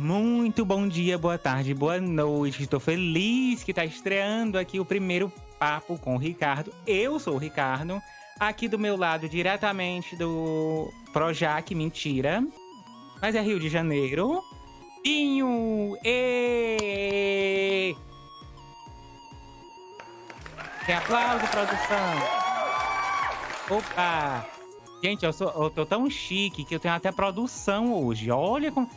Muito bom dia, boa tarde, boa noite. Estou feliz que está estreando aqui o primeiro papo com o Ricardo. Eu sou o Ricardo, aqui do meu lado, diretamente do Projac, mentira. Mas é Rio de Janeiro. Pinho! E... Tem aplauso, produção! Opa! Gente, eu, sou, eu tô tão chique que eu tenho até produção hoje. Olha como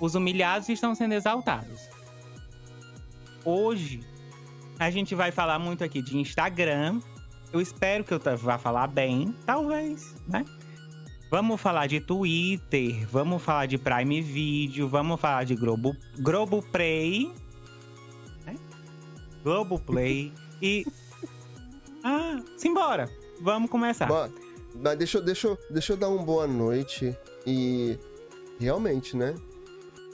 os humilhados estão sendo exaltados. Hoje, a gente vai falar muito aqui de Instagram. Eu espero que eu vá falar bem, talvez, né? Vamos falar de Twitter, vamos falar de Prime Video, vamos falar de Globo, Globo Play, né? Globo Play e ah, simbora. Vamos começar. Bom, mas deixa, deixa, deixa eu dar uma boa noite e realmente, né?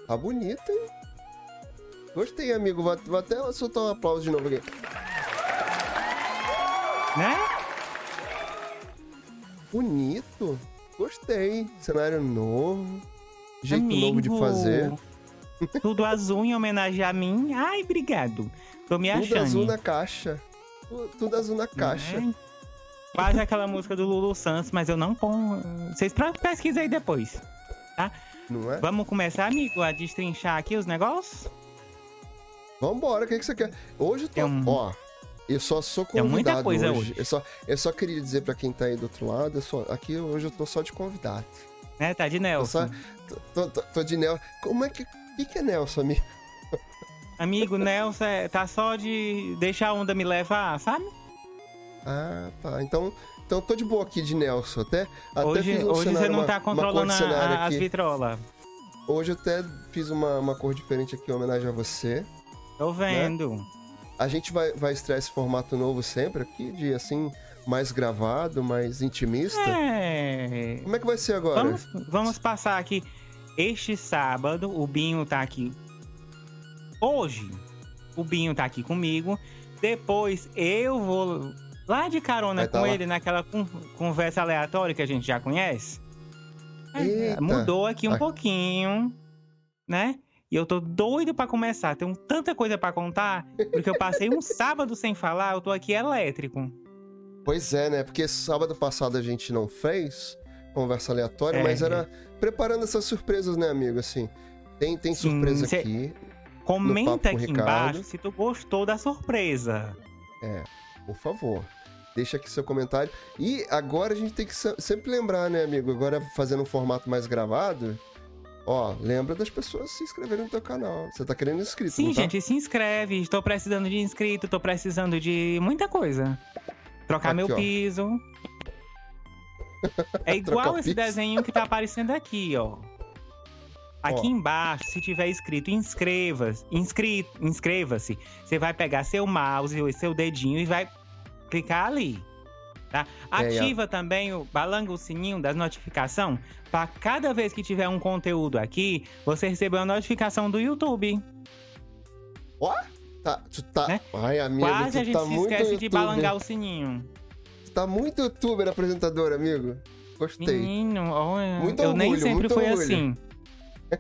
Tá bonita, hein? Gostei, amigo. Vou, vou até soltar um aplauso de novo aqui. Né? Bonito. Gostei. Cenário novo. Jeito amigo, novo de fazer. Tudo azul em homenagem a mim. Ai, obrigado. Tô me achando. Tudo azul na caixa. Tudo azul na caixa. É. Quase aquela música do Lulu Santos, mas eu não ponho. Vocês pesquisem aí depois, tá? Não é? Vamos começar, amigo, a destrinchar aqui os negócios? Vambora, o que, que você quer? Hoje eu tô. É um... Ó, eu só sou convidado. É muita coisa hoje. hoje. Eu, só, eu só queria dizer pra quem tá aí do outro lado, só, aqui hoje eu tô só de convidado. É, tá de Nelson. Tô, tô, tô, tô de Nelson. Como é que. O que, que é Nelson, amigo? Amigo, Nelson é, tá só de deixar a onda me levar, sabe? Ah, tá. Então, então tô de boa aqui de Nelson. Até, até hoje um hoje cenário, você não uma, tá controlando a, as vitrolas. Hoje eu até fiz uma, uma cor diferente aqui em homenagem a você. Tô vendo. Né? A gente vai, vai estrear esse formato novo sempre aqui, de assim, mais gravado, mais intimista. É. Como é que vai ser agora? Vamos, vamos passar aqui. Este sábado, o Binho tá aqui. Hoje, o Binho tá aqui comigo. Depois eu vou lá de carona tá com lá. ele naquela conversa aleatória que a gente já conhece. Eita. Mudou aqui um pouquinho, né? E eu tô doido para começar. Tenho tanta coisa para contar, porque eu passei um sábado sem falar, eu tô aqui elétrico. Pois é, né? Porque sábado passado a gente não fez conversa aleatória, é. mas era preparando essas surpresas, né, amigo? Assim, tem, tem surpresa Sim, aqui. Comenta aqui embaixo se tu gostou da surpresa. É, por favor. Deixa aqui seu comentário. E agora a gente tem que sempre lembrar, né, amigo? Agora fazendo um formato mais gravado. Ó, lembra das pessoas se inscreverem no teu canal. Você tá querendo inscrito, Sim, tá? gente, se inscreve. Estou precisando de inscrito, tô precisando de muita coisa. Trocar aqui, meu ó. piso. É igual esse piso. desenho que tá aparecendo aqui, ó. Aqui ó. embaixo, se tiver escrito inscreva-se, inscreva-se, você vai pegar seu mouse e seu dedinho e vai clicar ali. Tá? É, Ativa é, também o balanga o sininho das notificações para cada vez que tiver um conteúdo aqui, você receber uma notificação do YouTube. Ó, tá, tu tá. Né? Ai, amigo, Quase a gente tá se esquece de balangar o sininho. Tu tá muito youtuber apresentador, amigo. Gostei. Menino, oh, muito eu orgulho, nem sempre fui orgulho. assim.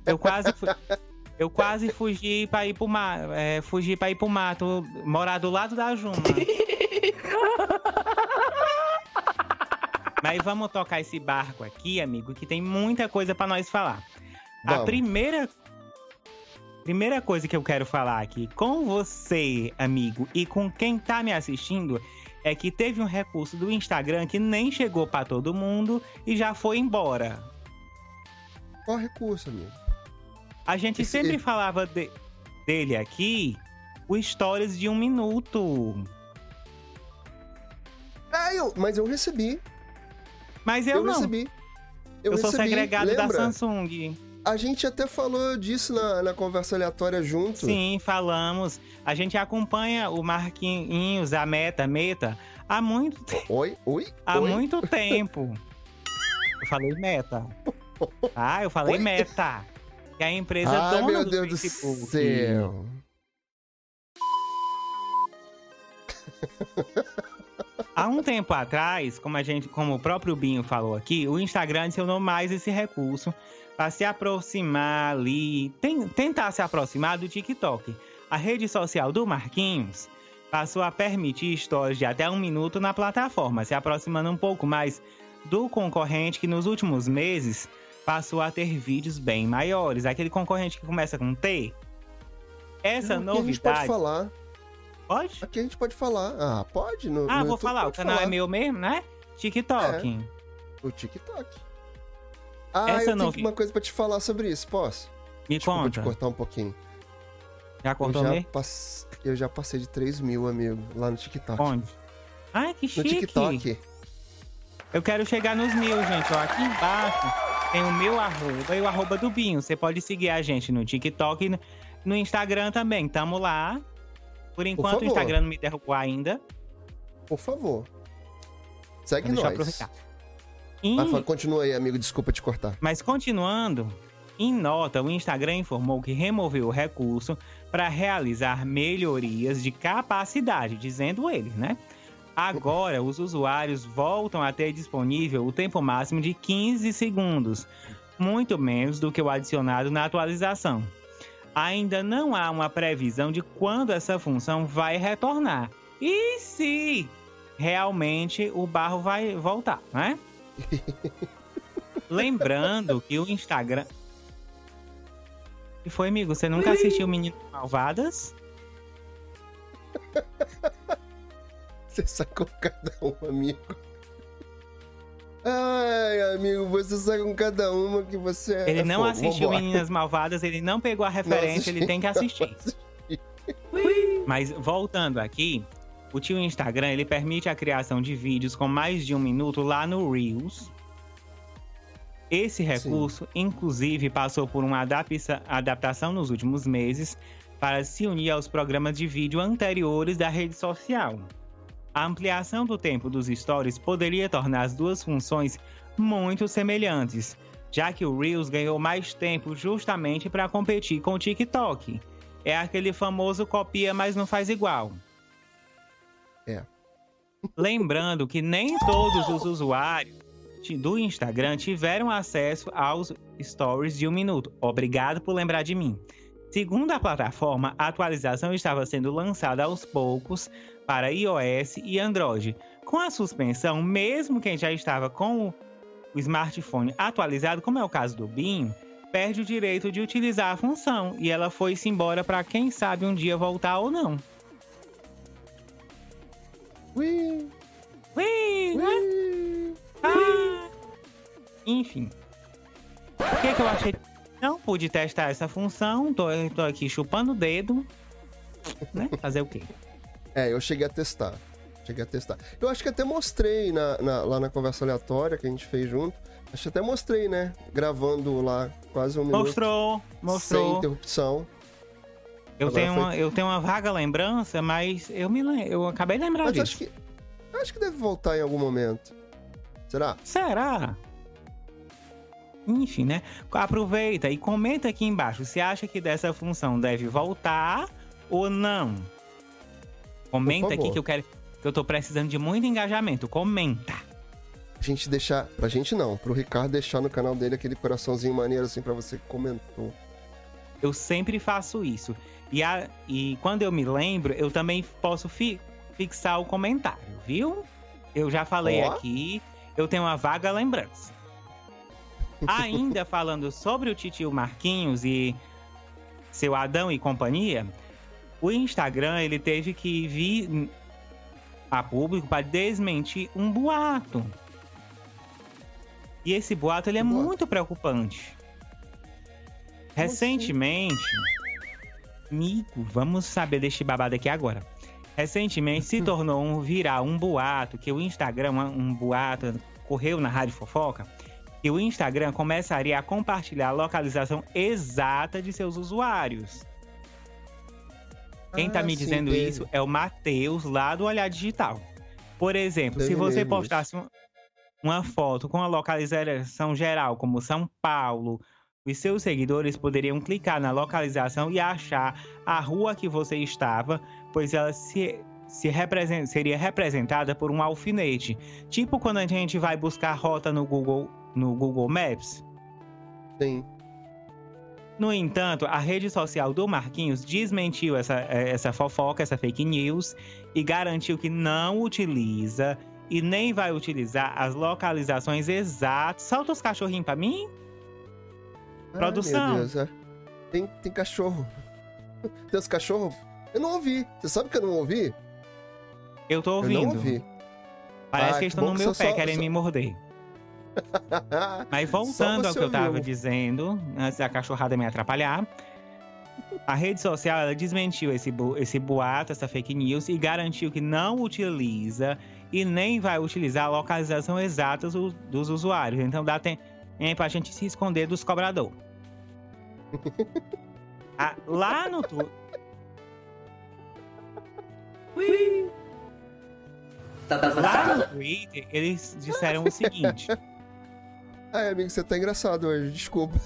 Eu quase fui. Eu quase fugi pra ir pro mato. É, fugi pra ir pro mato, morar do lado da Juma. Mas vamos tocar esse barco aqui, amigo, que tem muita coisa para nós falar. Vamos. A primeira primeira coisa que eu quero falar aqui com você, amigo, e com quem tá me assistindo é que teve um recurso do Instagram que nem chegou para todo mundo e já foi embora. Qual recurso, amigo? A gente Esse... sempre falava de... dele aqui, o Stories de um minuto. Ah, eu... mas eu recebi. Mas eu, eu não. Recebi. Eu, eu recebi. sou segregado Lembra? da Samsung. A gente até falou disso na, na conversa aleatória junto. Sim, falamos. A gente acompanha o Marquinhos, a Meta, Meta, há muito tempo. Oi, oi. Há oi. muito tempo. Eu falei Meta. Ah, eu falei oi? Meta. É a empresa Ai, dona meu do Deus Facebook. do céu. Há um tempo atrás, como a gente, como o próprio Binho falou aqui, o Instagram adicionou mais esse recurso para se aproximar ali, tem, tentar se aproximar do TikTok. A rede social do Marquinhos passou a permitir stories de até um minuto na plataforma, se aproximando um pouco mais do concorrente que nos últimos meses passou a ter vídeos bem maiores. Aquele concorrente que começa com T. Essa Aqui novidade. a gente pode falar. Pode? Aqui a gente pode falar. Ah, pode? No, Ah, no vou YouTube falar. O canal é falar. meu mesmo, né? TikTok. O TikTok. Ah, Essa eu tenho uma coisa pra te falar sobre isso, posso? Me Desculpa te conta. cortar um pouquinho. Já cortou eu, já pass... eu já passei de 3 mil, amigo, lá no TikTok. Onde? Ai, que No chique. TikTok. Eu quero chegar nos mil, gente. Ó, aqui embaixo tem o meu arroba e o arroba do Binho. Você pode seguir a gente no TikTok e no- Instagram também. Tamo lá. Por enquanto o favor. Instagram não me derrubou ainda. Por favor. Segue Então, deixa eu nós. aproveitar. E- Mas continua aí, amigo. Desculpa te cortar. Mas continuando, em nota, o Instagram informou que removeu o recurso para realizar melhorias de capacidade, dizendo ele, né? Agora, os usuários voltam a ter disponível o tempo máximo de 15 segundos, muito menos do que o adicionado na atualização. Ainda não há uma previsão de quando essa função vai retornar. E se realmente o barro vai voltar, né? Lembrando que o Instagram. E foi, amigo? Você nunca assistiu Meninas Malvadas? Você sacou cada um, amigo. Ai, amigo, você sai com cada uma que você é. Ele não fogo. assistiu Vambora. Meninas Malvadas, ele não pegou a referência, ele tem que assistir. Mas voltando aqui, o tio Instagram ele permite a criação de vídeos com mais de um minuto lá no Reels. Esse recurso, inclusive, passou por uma adapta- adaptação nos últimos meses para se unir aos programas de vídeo anteriores da rede social. A ampliação do tempo dos stories poderia tornar as duas funções muito semelhantes, já que o Reels ganhou mais tempo justamente para competir com o TikTok. É aquele famoso copia, mas não faz igual. É. Lembrando que nem todos os usuários do Instagram tiveram acesso aos stories de um minuto. Obrigado por lembrar de mim. Segundo a plataforma, a atualização estava sendo lançada aos poucos para iOS e Android. Com a suspensão, mesmo quem já estava com o smartphone atualizado, como é o caso do Binho, perde o direito de utilizar a função e ela foi-se embora para quem sabe um dia voltar ou não. Ui, Ui, né? ui. Ah! Enfim. O que, que eu achei? Não pude testar essa função, tô, tô aqui chupando o dedo. Né? Fazer o quê? É, eu cheguei a testar. Cheguei a testar. Eu acho que até mostrei na, na- lá na conversa aleatória que a gente fez junto. Acho que até mostrei, né? Gravando lá quase um minuto. Mostrou, Sem mostrou. interrupção. Eu Agora tenho, foi- uma, eu tenho uma vaga lembrança, mas eu me eu acabei de lembrar Mas disso. acho que. Acho que deve voltar em algum momento. Será? Será? Enfim, né? Aproveita e comenta aqui embaixo se acha que dessa função deve voltar ou não. Comenta aqui que eu quero. Que eu tô precisando de muito engajamento. Comenta. A gente deixar. Pra gente não, pro Ricardo deixar no canal dele aquele coraçãozinho maneiro assim pra você que comentou. Eu sempre faço isso. E, a- e quando eu me lembro, eu também posso fi- fixar o comentário, viu? Eu já falei Ó. aqui, eu tenho uma vaga lembrança. Ainda falando sobre o titio Marquinhos e seu Adão e companhia, o Instagram ele teve que vir a público para desmentir um boato. E esse boato ele é boato? muito preocupante. Recentemente, amigo, vamos saber deste babado aqui agora. Recentemente se tornou um viral, um boato, que o Instagram, um boato, correu na Rádio Fofoca, que o Instagram começaria a compartilhar a localização exata de seus usuários. Quem tá Ah, me dizendo isso é o Matheus, lá do Olhar Digital. Por exemplo, se você postasse um- uma foto com a localização geral, como São Paulo, os seus seguidores poderiam clicar na localização e achar a rua que você estava, pois ela se, se represen- seria representada por um alfinete. Tipo quando a gente vai buscar rota no Google, no Google Maps. Sim. No entanto, a rede social do Marquinhos desmentiu essa, eh, essa fofoca, essa fake news, e garantiu que não utiliza e nem vai utilizar as localizações exatas. Solta os cachorrinhos pra mim? Produção. Ai, meu Deus, é. tem, tem cachorro. Tem os cachorros? Eu não ouvi. Você sabe que eu não ouvi? Eu tô Eu ouvindo. não ouvi. Parece Ah, que que eles estão no meu pé, só- querem só- me morder. Mas voltando ao que eu tava dizendo, antes da cachorrada me atrapalhar. A rede social ela desmentiu esse, bu- esse boato, essa fake news, e garantiu que não utiliza e nem vai utilizar a localização exata dos, dos usuários. Então dá tempo pra gente se esconder dos cobradores. Ah, lá no. Lá no Twitter, eles disseram o seguinte. Ai, amigo, você tá engraçado hoje, desculpa.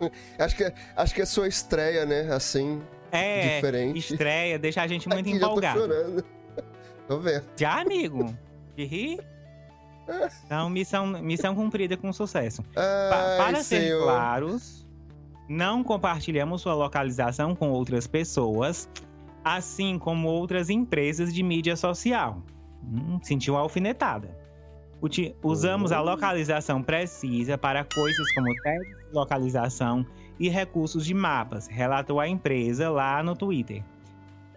Acho que, acho que é sua estreia, né? Assim, É, diferente. estreia, deixa a gente muito Aqui, já tô empolgado. chorando. Tô vendo. Já, amigo? De rir? Então, missão, missão cumprida com sucesso. Pa- Ai, para ser senhor. claros, não compartilhamos sua localização com outras pessoas, assim como outras empresas de mídia social. Hum, sentiu a alfinetada. Uti- usamos a Oh. localização precisa para coisas como de localização e recursos de mapas, relatou a empresa lá no Twitter.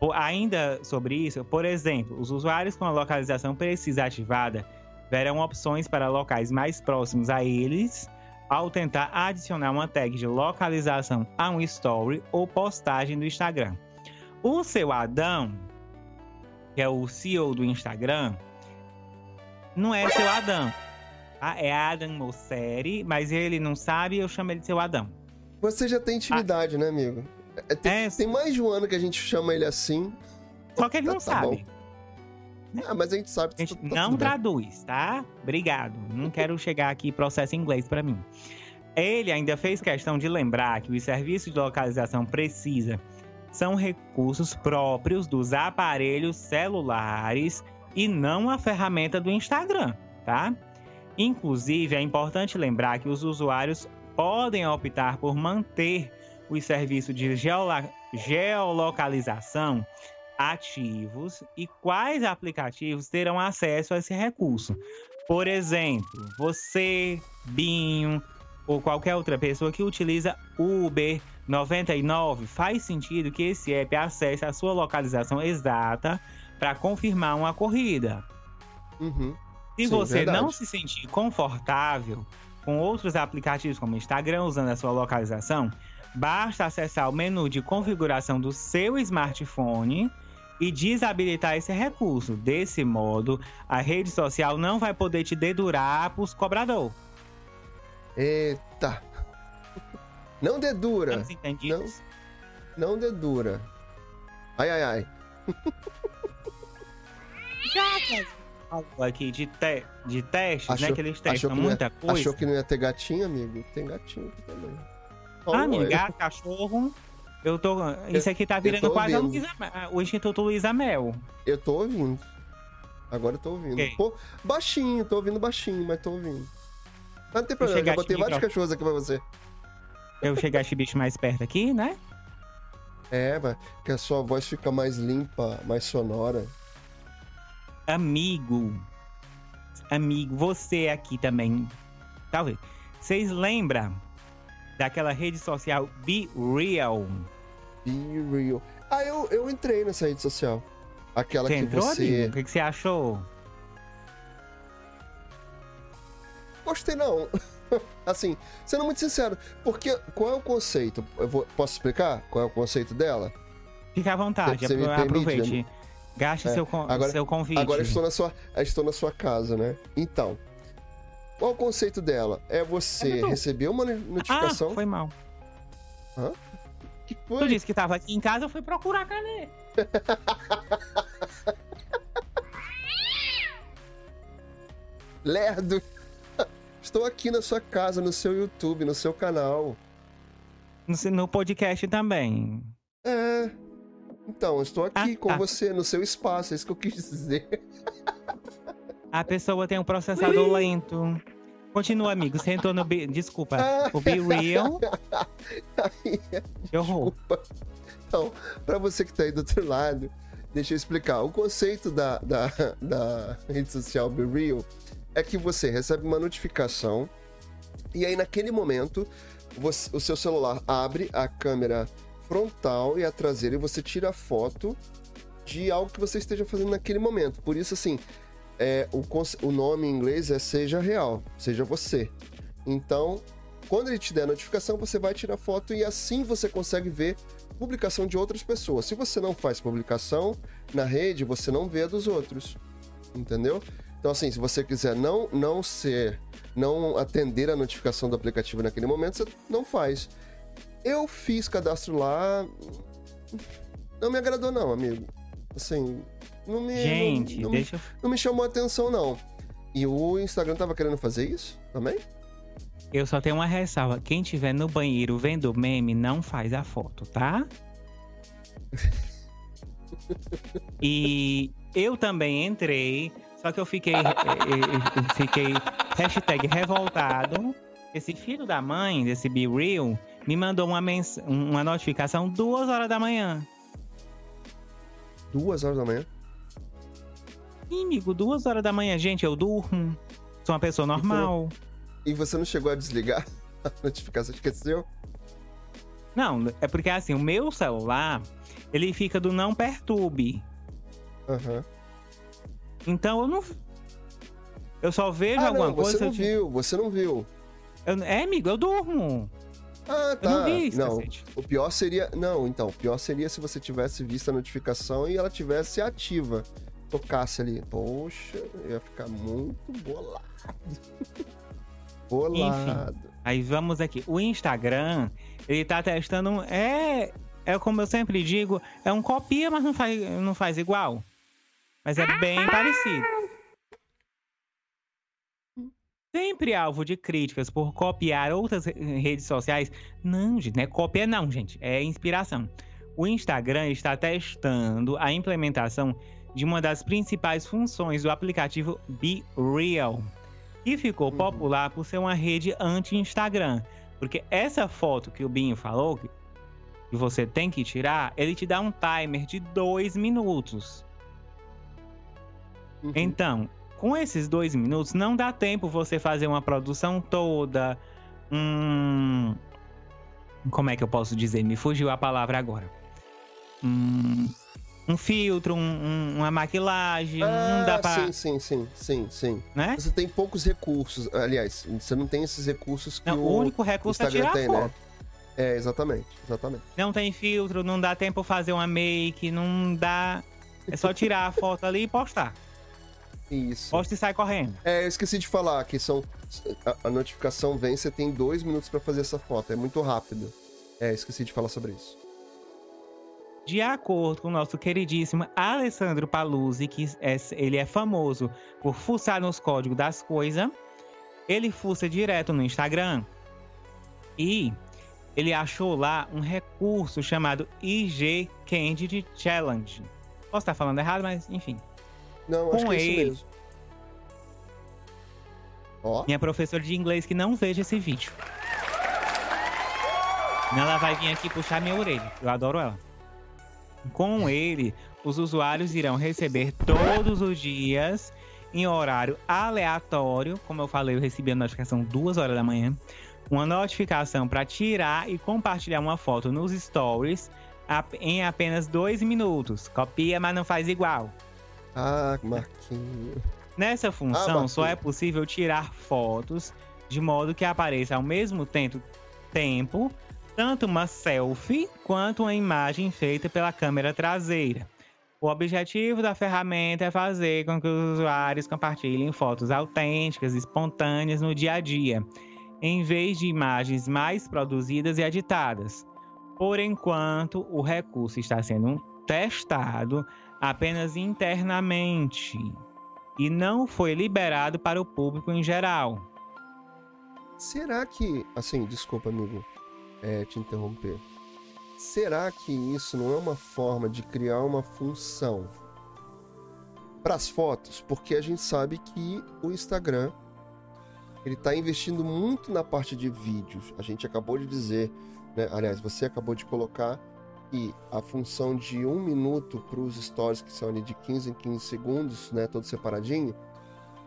O- ainda sobre isso, por exemplo, os usuários com a localização precisa ativada verão opções para locais mais próximos a eles ao tentar adicionar uma tag de localização a um story ou postagem do Instagram. O seu Adão, que é o CEO do Instagram, não é seu Adão. tá? É Adam Mosseri, mas ele não sabe, eu chamo ele de seu Adão. Você já tem intimidade, né, amigo? É, tem, É. tem mais de um ano que a gente chama ele assim. Só que ele não Tá sabe. Ah, mas a gente sabe A gente tá- tá não traduz, tá? Obrigado. Não quero chegar aqui e processo em inglês pra mim. Ele ainda fez questão de lembrar que os serviços de localização precisa são recursos próprios dos aparelhos celulares e não a ferramenta do Instagram, tá? Inclusive, é importante lembrar que os usuários podem optar por manter os serviços de geolocalização ativos e quais aplicativos terão acesso a esse recurso. Por exemplo, você, Binho ou qualquer outra pessoa que utiliza Uber 99, faz sentido que esse app acesse a sua localização exata para confirmar uma corrida. Uhum. Se Sim, você verdade. não se sentir confortável com outros aplicativos como Instagram usando a sua localização, basta acessar o menu de configuração do seu smartphone e desabilitar esse recurso. Desse modo, a rede social não vai poder te dedurar para os cobradores. Eita. Não dedura. Entendidos? Não dedura. Ai, ai, ai. Já aqui de, te- de testes, né? Achou- Que eles testam que muita coisa. Achou que não ia ter gatinho, amigo? Tem gatinho aqui também. Ó, Ah, amigo, gato, cachorro. Eu tô. Isso aqui tá virando quase. Luísa, o Instituto Luísa Mel. Eu tô ouvindo. Agora eu tô ouvindo. Ok. Pô, baixinho, tô ouvindo baixinho, mas tô ouvindo. Mas não tem problema, chegar já botei vários micro- cachorros aqui pra você. Eu chegar esse bicho mais perto aqui, né? É, mas que a sua voz fica mais limpa, mais sonora. Amigo. Amigo, você aqui também. Talvez. Vocês lembram daquela rede social Be Real? Be real. Ah, eu, eu entrei nessa rede social. Aquela Você que entrou, você. amigo? O que, que você achou? Gostei não. assim, sendo muito sincero, porque qual é o conceito? Eu vou- posso explicar qual é o conceito dela? Fique à vontade, Você apro- permite, aproveite. né? Gaste É, seu, agora- seu convite. Agora estou na sua, estou na sua casa, né? Então, qual o conceito dela? É você É, receber uma Ah, notificação. foi mal. que Tu foi? disse que tava aqui em casa, eu fui procurar cadê? Lerdo! Estou aqui na sua casa, no seu YouTube, no seu canal. No, no podcast também. É. Então, estou aqui Ah, com tá. você, no seu espaço, é isso que eu quis dizer. A pessoa tem um processador lento. Continua, amigo. Você entrou no. Be... Desculpa. O Be Real. que horror. Desculpa. Então, pra você que tá aí do outro lado, deixa eu explicar. O conceito da, da, da rede social Be Real é que você recebe uma notificação e aí naquele momento você, o seu celular abre a câmera frontal e a traseira e você tira a foto de algo que você esteja fazendo naquele momento. Por isso, assim, é, o, o nome em inglês é seja real, seja você. Então, quando ele te der a notificação, você vai tirar foto e assim você consegue ver publicação de outras pessoas. Se você não faz publicação na rede, você não vê a dos outros. Entendeu? Então, assim, se você quiser não, não ser, não atender a notificação do aplicativo naquele momento, você não faz. Eu fiz cadastro lá. Não me agradou, não, amigo. Assim, não me. Gente, não, não deixa me, Não me chamou a atenção, não. E o Instagram tava querendo fazer isso também? Eu só tenho uma ressalva. Quem tiver no banheiro vendo meme, não faz a foto, tá? e eu também entrei, só que eu fiquei, eu fiquei hashtag revoltado. Esse filho da mãe, desse Be Real, me mandou uma, mens uma notificação duas horas da manhã. Duas horas da manhã? Sim, amigo, duas horas da manhã. Gente, eu durmo. Sou uma pessoa normal. E você não chegou a desligar a notificação? Esqueceu? Não, é porque assim, o meu celular, ele fica do não perturbe. Aham. Uhum. Então eu não. Eu só vejo ah, alguma não, coisa. Você não viu, você não viu. Eu... É, amigo, eu durmo. Ah, tá. Eu não vi isso, não. O pior seria. Não, então, o pior seria se você tivesse visto a notificação e ela tivesse ativa. Tocasse ali. Poxa, ia ficar muito bolado. bolado. Enfim, aí vamos aqui. O Instagram, ele tá testando. É. É como eu sempre digo, é um copia, mas não faz, não faz igual. Mas é bem parecido. Sempre alvo de críticas por copiar outras redes sociais. Não, gente, não é cópia, não, gente. É inspiração. O Instagram está testando a implementação de uma das principais funções do aplicativo Be Real, que ficou uhum. popular por ser uma rede anti-Instagram. Porque essa foto que o Binho falou, que você tem que tirar, ele te dá um timer de dois minutos. Uhum. Então, com esses dois minutos, não dá tempo você fazer uma produção toda. Um. Como é que eu posso dizer? Me fugiu a palavra agora. Um, um filtro, um, uma maquilagem. Ah, não dá pra. Sim, sim, sim, sim, sim. Né? Você tem poucos recursos. Aliás, você não tem esses recursos que não, o, o único recurso o é tirar tem, foto. né? É, exatamente, exatamente. Não tem filtro, não dá tempo fazer uma make, não dá. É só tirar a foto ali e postar. Isso. Posta e sai correndo. É, eu esqueci de falar que são. A, a notificação vem, você tem dois minutos para fazer essa foto. É muito rápido. É, esqueci de falar sobre isso. De acordo com o nosso queridíssimo Alessandro Paluzzi, que é, ele é famoso por fuçar nos códigos das coisas, ele fuça direto no Instagram e ele achou lá um recurso chamado IG Candid Challenge. Posso estar falando errado, mas enfim. Não, com acho que é ele. isso mesmo. Ó. Minha professora de inglês que não veja esse vídeo. Ela vai vir aqui puxar minha orelha. Eu adoro ela. Com ele, os usuários irão receber todos os dias, em horário aleatório, como eu falei, eu recebi a notificação duas horas da manhã, uma notificação para tirar e compartilhar uma foto nos stories em apenas dois minutos. Copia, mas não faz igual. Ah, Marquinhos. Nessa função, ah, só é possível tirar fotos de modo que apareça ao mesmo tempo, tempo tanto uma selfie quanto uma imagem feita pela câmera traseira. O objetivo da ferramenta é fazer com que os usuários compartilhem fotos autênticas, espontâneas no dia a dia, em vez de imagens mais produzidas e editadas. Por enquanto, o recurso está sendo testado apenas internamente e não foi liberado para o público em geral. Será que, assim, desculpa, amigo, é, te interromper. Será que isso não é uma forma de criar uma função para as fotos? Porque a gente sabe que o Instagram ele está investindo muito na parte de vídeos. A gente acabou de dizer, né? aliás, você acabou de colocar que a função de um minuto para os stories, que são ali de 15 em 15 segundos, né, todo separadinho,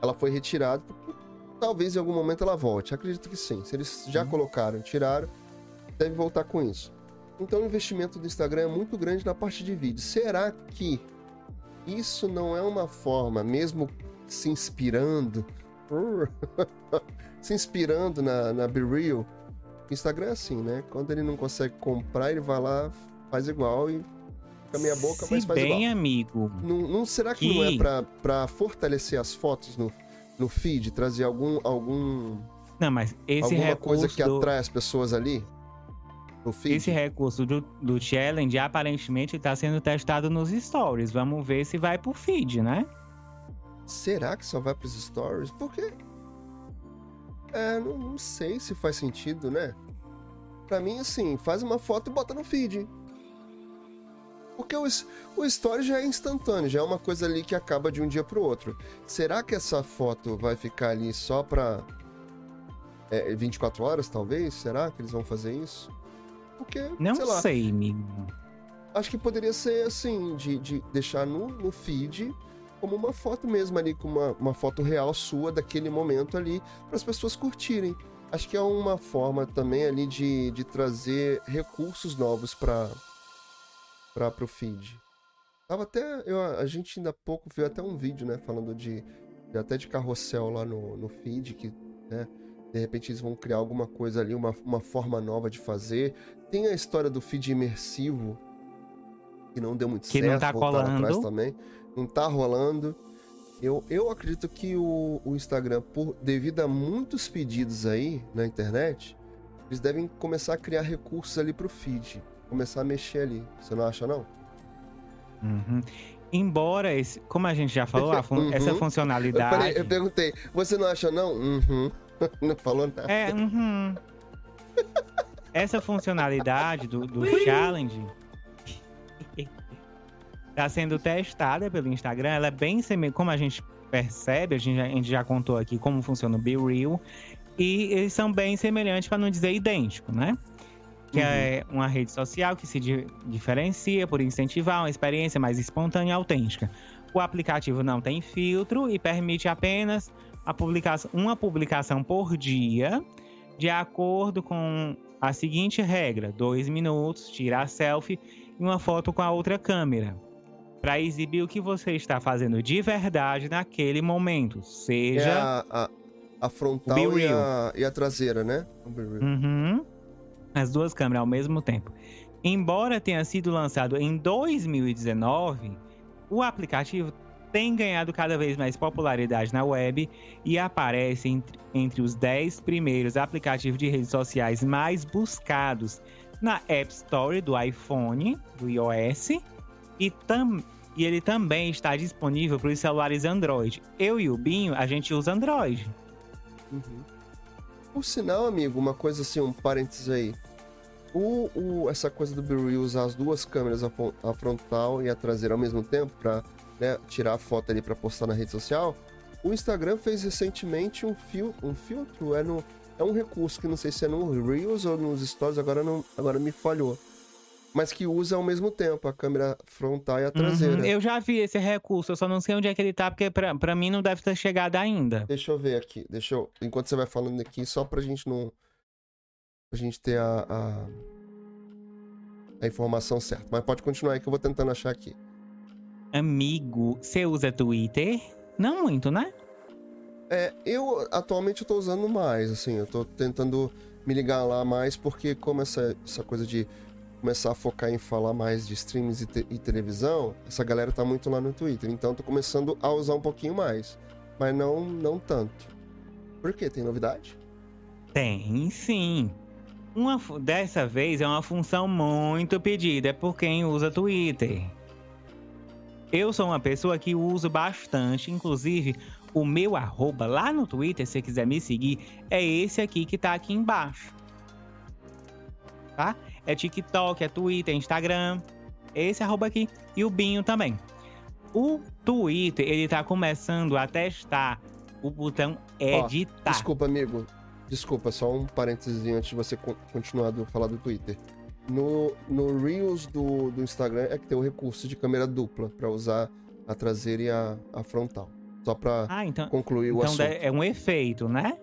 ela foi retirada porque talvez em algum momento ela volte. Acredito que sim. Se eles já uhum. colocaram, tiraram, deve voltar com isso. Então o investimento do Instagram é muito grande na parte de vídeo. Será que isso não é uma forma, mesmo se inspirando, se inspirando na, na Be Real? Instagram é assim, né? Quando ele não consegue comprar, ele vai lá, faz igual e fica meia boca, se mas faz bem, igual. amigo. Não, não será que, que, não é pra, pra fortalecer as fotos no, no feed, trazer algum algum não, mas esse alguma recurso coisa que do... atrai as pessoas ali? No feed? Esse recurso do, do challenge aparentemente está sendo testado nos stories. Vamos ver se vai pro feed, né? Será que só vai pros stories? Porque é, não, não sei se faz sentido, né? Pra mim, assim, faz uma foto e bota no feed. Porque o, o story já é instantâneo, já é uma coisa ali que acaba de um dia pro outro. Será que essa foto vai ficar ali só pra é, 24 horas, talvez? Será que eles vão fazer isso? Porque, Não sei, lá, sei amigo. Acho que poderia ser assim, de, de deixar no, no feed como uma foto mesmo ali, com uma, uma foto real sua daquele momento ali, para as pessoas curtirem. Acho que é uma forma também ali de, de trazer recursos novos para para o feed. Tava até. Eu, a gente ainda há pouco viu até um vídeo, né? Falando de, até de carrossel lá no, no feed, que, né? De repente eles vão criar alguma coisa ali, uma, uma forma nova de fazer. Tem a história do feed imersivo, que não deu muito que certo. Que não tá colando. Atrás também. Não tá rolando. Eu, eu acredito que o, o Instagram, por devido a muitos pedidos aí na internet, eles devem começar a criar recursos ali pro feed começar a mexer ali. Você não acha, não? Uhum. Embora, esse, como a gente já falou, fun uhum. essa funcionalidade. Eu, falei, eu, perguntei, você não acha, não? Uhum. Não falou nada. É, uhum. essa funcionalidade do, do challenge está sendo testada pelo Instagram. Ela é bem semelhante, como a gente percebe, a gente, já, a gente já contou aqui como funciona o Be Real. E eles são bem semelhantes, para não dizer idêntico, né? Que uhum. é uma rede social que se di diferencia por incentivar uma experiência mais espontânea e autêntica. O aplicativo não tem filtro e permite apenas a publicação, uma publicação por dia, de acordo com a seguinte regra: dois minutos, tirar selfie e uma foto com a outra câmera. Para exibir o que você está fazendo de verdade naquele momento. Seja. É a, a, a frontal e a, e a, traseira, né? Uhum as duas câmeras ao mesmo tempo. Embora tenha sido lançado em 2019, o aplicativo tem ganhado cada vez mais popularidade na web e aparece entre, entre os 10 primeiros aplicativos de redes sociais mais buscados na App Store do iPhone, do iOS, e, tam, e ele também está disponível para os celulares Android. Eu e o Binho, a gente usa Android. Uhum. Por sinal, amigo, uma coisa assim, um parênteses aí. O, o, essa coisa do BeReal usar as duas câmeras, a, a, frontal e a traseira ao mesmo tempo, para né, tirar a foto ali para postar na rede social, o Instagram fez recentemente um, fil, um filtro, é, no, é um recurso que não sei se é no Reels ou nos Stories, agora, não, agora me falhou. Mas que usa ao mesmo tempo a câmera frontal e a traseira. Uhum, eu já vi esse recurso, eu só não sei onde é que ele tá, porque pra, pra mim não deve ter chegado ainda. Deixa eu ver aqui, deixa eu. Enquanto você vai falando aqui, só pra gente não a gente ter a, a, a, informação certa. Mas pode continuar aí que eu vou tentando achar aqui. Amigo, você usa Twitter? Não muito, né? É, eu atualmente eu tô usando mais, assim, eu tô tentando me ligar lá mais, porque como essa, essa coisa de começar a focar em falar mais de streams e, te, e televisão, essa galera tá muito lá no Twitter, então tô começando a usar um pouquinho mais, mas não, não tanto. Por quê? Tem novidade? Tem, sim. Uma, dessa vez é uma função muito pedida por quem usa Twitter. Eu sou uma pessoa que uso bastante, inclusive o meu arroba lá no Twitter, se você quiser me seguir, é esse aqui que tá aqui embaixo. Tá? É TikTok, é Twitter, é Instagram, esse arroba aqui e o Binho também. O Twitter, ele tá começando a testar o botão editar. Ó, desculpa, amigo. Desculpa, só um parênteses antes de você continuar a falar do Twitter. No, no Reels do, do Instagram é que tem o recurso de câmera dupla para usar a traseira e a, a frontal. Só para ah, então, concluir o então assunto. Então é um efeito, né?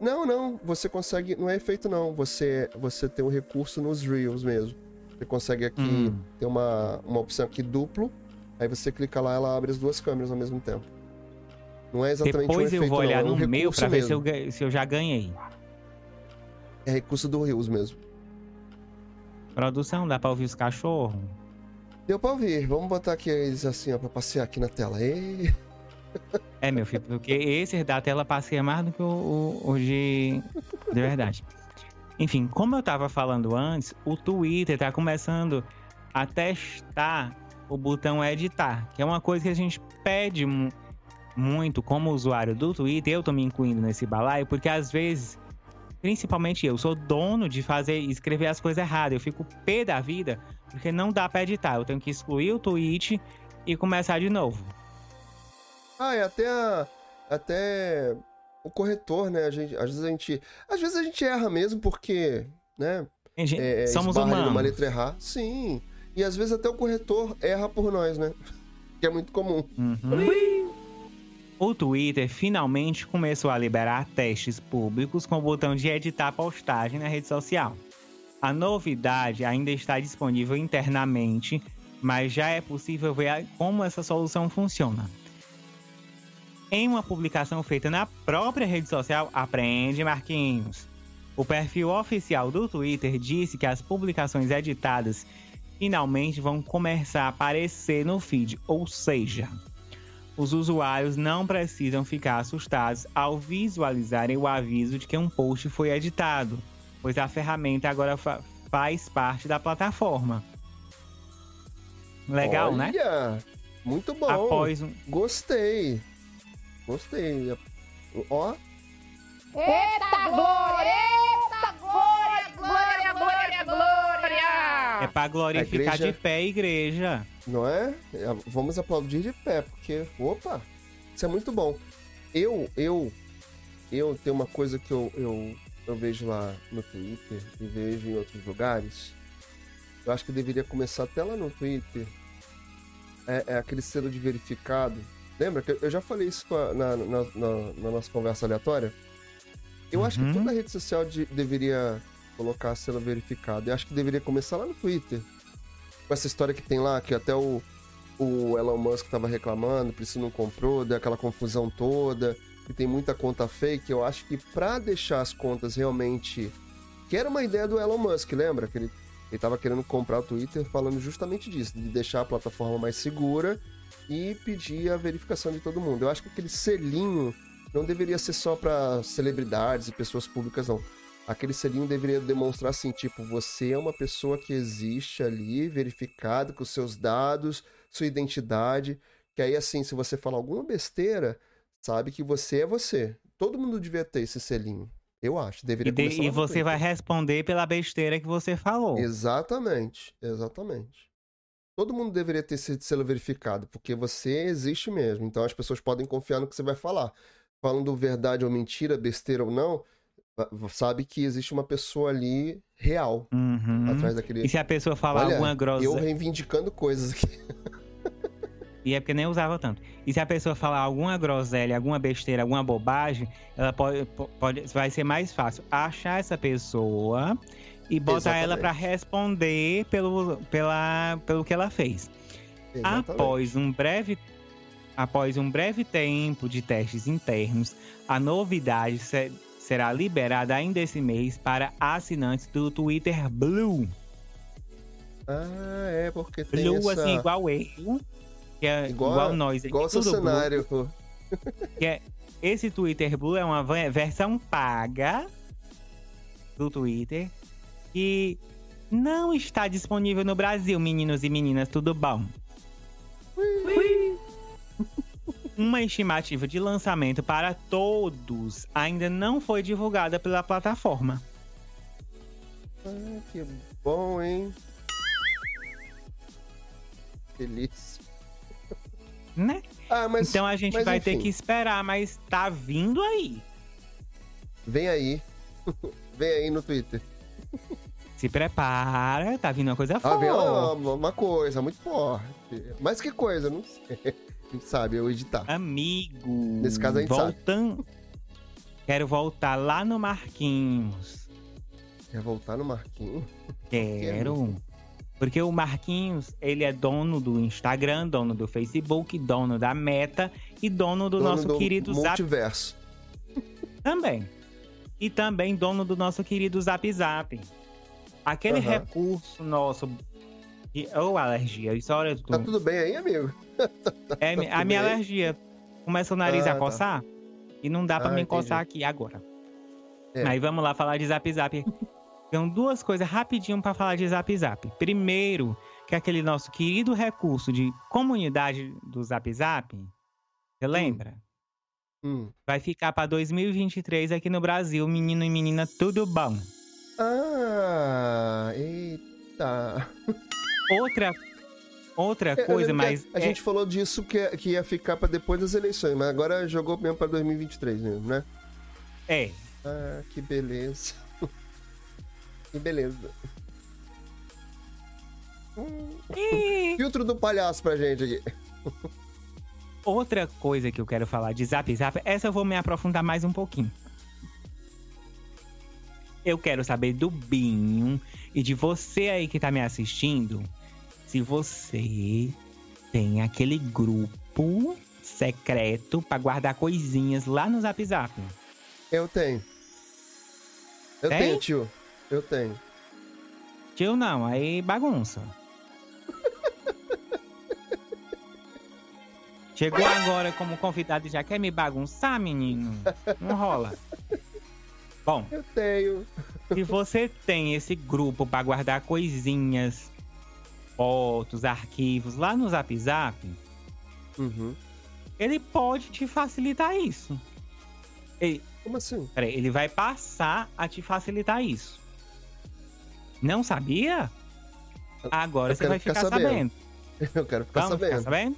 Não, não. Você consegue. Não é efeito, não. Você, você tem o recurso nos Reels mesmo. Você consegue aqui hum. ter uma, uma opção aqui duplo. Aí você clica lá, ela abre as duas câmeras ao mesmo tempo. Não é exatamente Depois um efeito, eu vou olhar não, é um no meu pra ver se eu, se eu já ganhei. É recurso do Reels mesmo. Produção, dá pra ouvir os cachorros? Deu pra ouvir. Vamos botar aqui eles assim, ó, pra passear aqui na tela. Ei. É, meu filho, porque esse da tela passeia mais do que o, o, o de... de verdade. Enfim, como eu tava falando antes, o Twitter tá começando a testar o botão editar, que é uma coisa que a gente pede muito como usuário do Twitter, eu tô me incluindo nesse balaio, porque às vezes, principalmente eu, sou dono de fazer, escrever as coisas erradas, eu fico pé da vida, porque não dá pra editar, eu tenho que excluir o tweet e começar de novo. Ah, e até a, até o corretor, né? A gente, às vezes a gente, às vezes a gente erra mesmo porque, né? Gente, é, somos humanos. Uma letra errar. Sim. E às vezes até o corretor erra por nós, né? Que é muito comum. Uhum. O Twitter finalmente começou a liberar testes públicos com o botão de editar postagem na rede social. A novidade ainda está disponível internamente, mas já é possível ver como essa solução funciona. Em uma publicação feita na própria rede social, aprende Marquinhos. O perfil oficial do Twitter disse que as publicações editadas finalmente vão começar a aparecer no feed, ou seja, os usuários não precisam ficar assustados ao visualizarem o aviso de que um post foi editado, pois a ferramenta agora fa faz parte da plataforma. Legal, Olha, né? Muito bom. Após um... Gostei. Gostei. Ó. Eita glória! Eita glória! Glória, glória, glória! É pra glorificar igreja... de pé, igreja. Não é? é? Vamos aplaudir de pé, porque, opa, isso é muito bom. Eu, eu, eu tenho uma coisa que eu, eu, eu vejo lá no Twitter e vejo em outros lugares. Eu acho que deveria começar até lá no Twitter. É, é aquele selo de verificado Lembra que eu já falei isso na, na, na, na nossa conversa aleatória? Eu uhum. acho que uhum. toda rede social de, deveria colocar selo verificado. Eu acho que deveria começar lá no Twitter. Com essa história que tem lá, que até o, o Elon Musk estava reclamando, por isso não comprou, deu aquela confusão toda, e tem muita conta fake. Eu acho que para deixar as contas realmente. Que era uma ideia do Elon Musk, lembra? Que ele, ele tava querendo comprar o Twitter falando justamente disso, de deixar a plataforma mais segura e pedir a verificação de todo mundo. Eu acho que aquele selinho não deveria ser só para celebridades e pessoas públicas, não. Aquele selinho deveria demonstrar assim, tipo, você é uma pessoa que existe ali, verificado com seus dados, sua identidade, que aí assim, se você falar alguma besteira, sabe que você é você. Todo mundo devia ter esse selinho. Eu acho, deveria E, de, e você vai responder pela besteira que você falou. Exatamente, exatamente. Todo mundo deveria ter esse selo verificado, porque você existe mesmo. Então as pessoas podem confiar no que você vai falar. Falando verdade ou mentira, besteira ou não, sabe que existe uma pessoa ali real uhum. atrás daquele. E se a pessoa falar Olha, alguma grossa. Eu reivindicando coisas aqui. E é porque nem usava tanto. E se a pessoa falar alguma groselha, alguma besteira, alguma bobagem, ela pode, pode vai ser mais fácil achar essa pessoa e botar Exatamente. ela para responder pelo, pela, pelo que ela fez. Exatamente. Após um breve após um breve tempo de testes internos, a novidade se, será liberada ainda esse mês para assinantes do Twitter Blue. Ah, é porque tem Blue essa... assim igual eu, que é igual, igual nós, igual seu cenário. Blue, que é esse Twitter Blue é uma versão paga do Twitter que não está disponível no Brasil, meninos e meninas, tudo bom? Uma estimativa de lançamento para todos ainda não foi divulgada pela plataforma. Ah, que bom, hein? Feliz. né? Ah, mas. então a gente mas vai ter enfim. que esperar, mas tá vindo aí. Vem aí. Vem aí no Twitter. Se prepara, tá vindo uma coisa Ah, vem forte. uma, uma coisa muito forte. Mas que coisa? Não sei. A gente sabe, eu editar. Amigo. Nesse caso a gente sabe. voltando. Quero voltar lá no Marquinhos. Quer voltar no Marquinho? Quero. Porque o Marquinhos, ele é dono do Instagram, dono do Facebook, dono da Meta e dono do Dono nosso do querido Zap multiverso. também. E também dono do nosso querido Zap Zap. Aquele Aham. recurso nosso. Ou alergia, isso olha tu. Tá tudo bem aí, amigo? É mi- a tudo minha bem? alergia. Começa o nariz Ah, a tá. coçar. E não dá pra Ah, me coçar aqui agora. É. Aí vamos lá falar de Zap Zap. Tem duas coisas rapidinho pra falar de Zap Zap. Primeiro, que é aquele nosso querido recurso de comunidade do Zap Zap. Você lembra? Hum. Vai ficar pra 2023 aqui no Brasil, menino e menina, tudo bom. Ah, eita. Outra outra É, coisa, mas A é- gente falou disso que, que ia ficar pra depois das eleições, mas agora jogou mesmo pra 2023 mesmo, né? é, Ah, que beleza. que beleza. E Filtro do palhaço pra gente aqui. outra coisa que eu quero falar de Zap Zap, essa eu vou me aprofundar mais um pouquinho. Eu quero saber do Binho e de você aí que tá me assistindo, se você tem aquele grupo secreto pra guardar coisinhas lá no Zap Zap. Eu tenho. Eu Tem? tenho, tio. Eu tenho. Tio não, aí bagunça. Chegou agora como convidado e já quer me bagunçar, menino? Não rola. Bom, Eu tenho. se você tem esse grupo para guardar coisinhas, fotos, arquivos lá no Zap Zap, Uhum. ele pode te facilitar isso. Ele, Como assim? peraí, ele vai passar a te facilitar isso. Não sabia? Agora Eu você vai ficar ficar sabendo. sabendo. Eu quero ficar Vamos sabendo. ficar sabendo?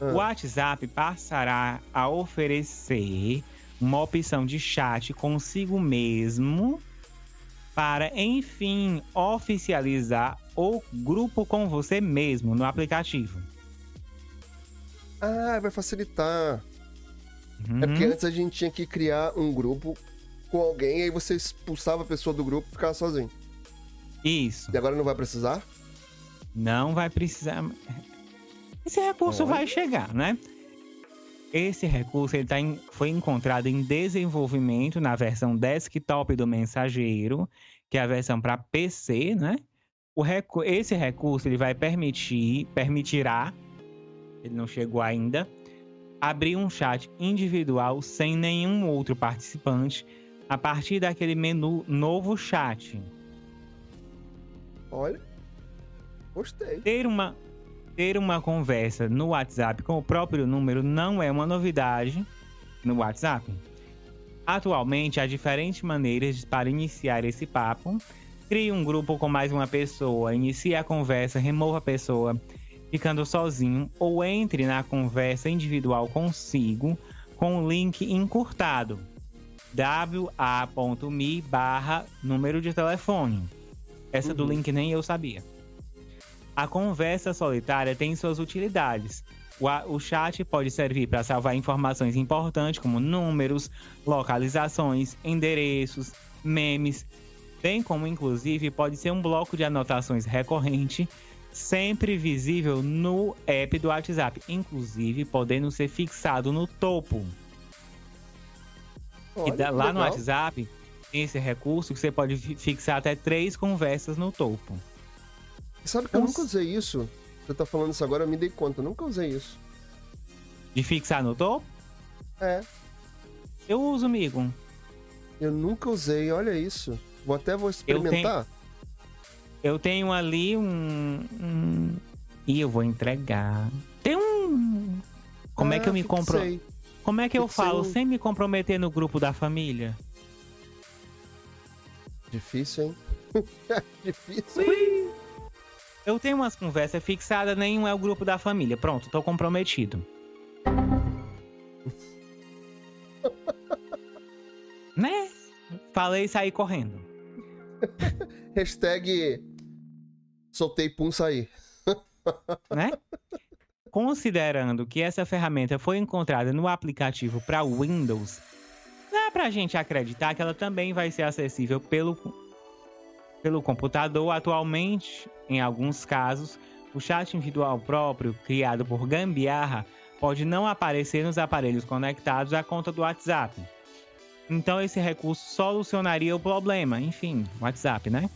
Ah. O WhatsApp passará a oferecer uma opção de chat consigo mesmo para, enfim, oficializar o grupo com você mesmo no aplicativo. Ah, vai facilitar. Uhum. É porque antes a gente tinha que criar um grupo com alguém e aí você expulsava a pessoa do grupo e ficava sozinho. Isso. E agora não vai precisar? Não vai precisar. Esse recurso Olha. vai chegar, né? Esse recurso ele tá em- foi encontrado em desenvolvimento na versão desktop do mensageiro, que é a versão para PC, né? O recu- esse recurso ele vai permitir, permitirá, ele não chegou ainda, abrir um chat individual sem nenhum outro participante a partir daquele menu novo chat. Olha. Gostei. Ter uma, ter uma conversa no WhatsApp com o próprio número não é uma novidade no WhatsApp. Atualmente, há diferentes maneiras para iniciar esse papo. Crie um grupo com mais uma pessoa, inicie a conversa, remova a pessoa ficando sozinho ou entre na conversa individual consigo com o link encurtado wa.me barra número de telefone. Essa do Uhum. link nem eu sabia. A conversa solitária tem suas utilidades. O, chat pode servir para salvar informações importantes como números, localizações, endereços, memes, bem como inclusive pode ser um bloco de anotações recorrente, sempre visível no app do WhatsApp, inclusive podendo ser fixado no topo. E Olha, lá no legal. WhatsApp tem esse recurso que você pode fi- fixar até três conversas no topo. Sabe que eu Uns- nunca usei isso? Você tá falando isso agora, eu me dei conta. Eu nunca usei isso. De fixar no topo? É, Eu uso, amigo. eu nunca usei. Olha isso. Vou até vou experimentar. Eu tenho ali um. um- E eu vou entregar. Tem um. Como é que eu Ah, me compro? Como é que eu fixei falo um- sem me comprometer no grupo da família? Difícil, hein? Difícil. Eu tenho umas conversas fixadas, nenhum é o grupo da família. Pronto, tô comprometido. né? Falei e saí correndo. Hashtag soltei pum sair. né? Considerando que essa ferramenta foi encontrada no aplicativo para Windows, dá pra gente acreditar que ela também vai ser acessível pelo, pelo computador. Atualmente, em alguns casos, o chat individual próprio, criado por Gambiarra, pode não aparecer nos aparelhos conectados à conta do WhatsApp. Então esse recurso solucionaria o problema. Enfim, WhatsApp, né?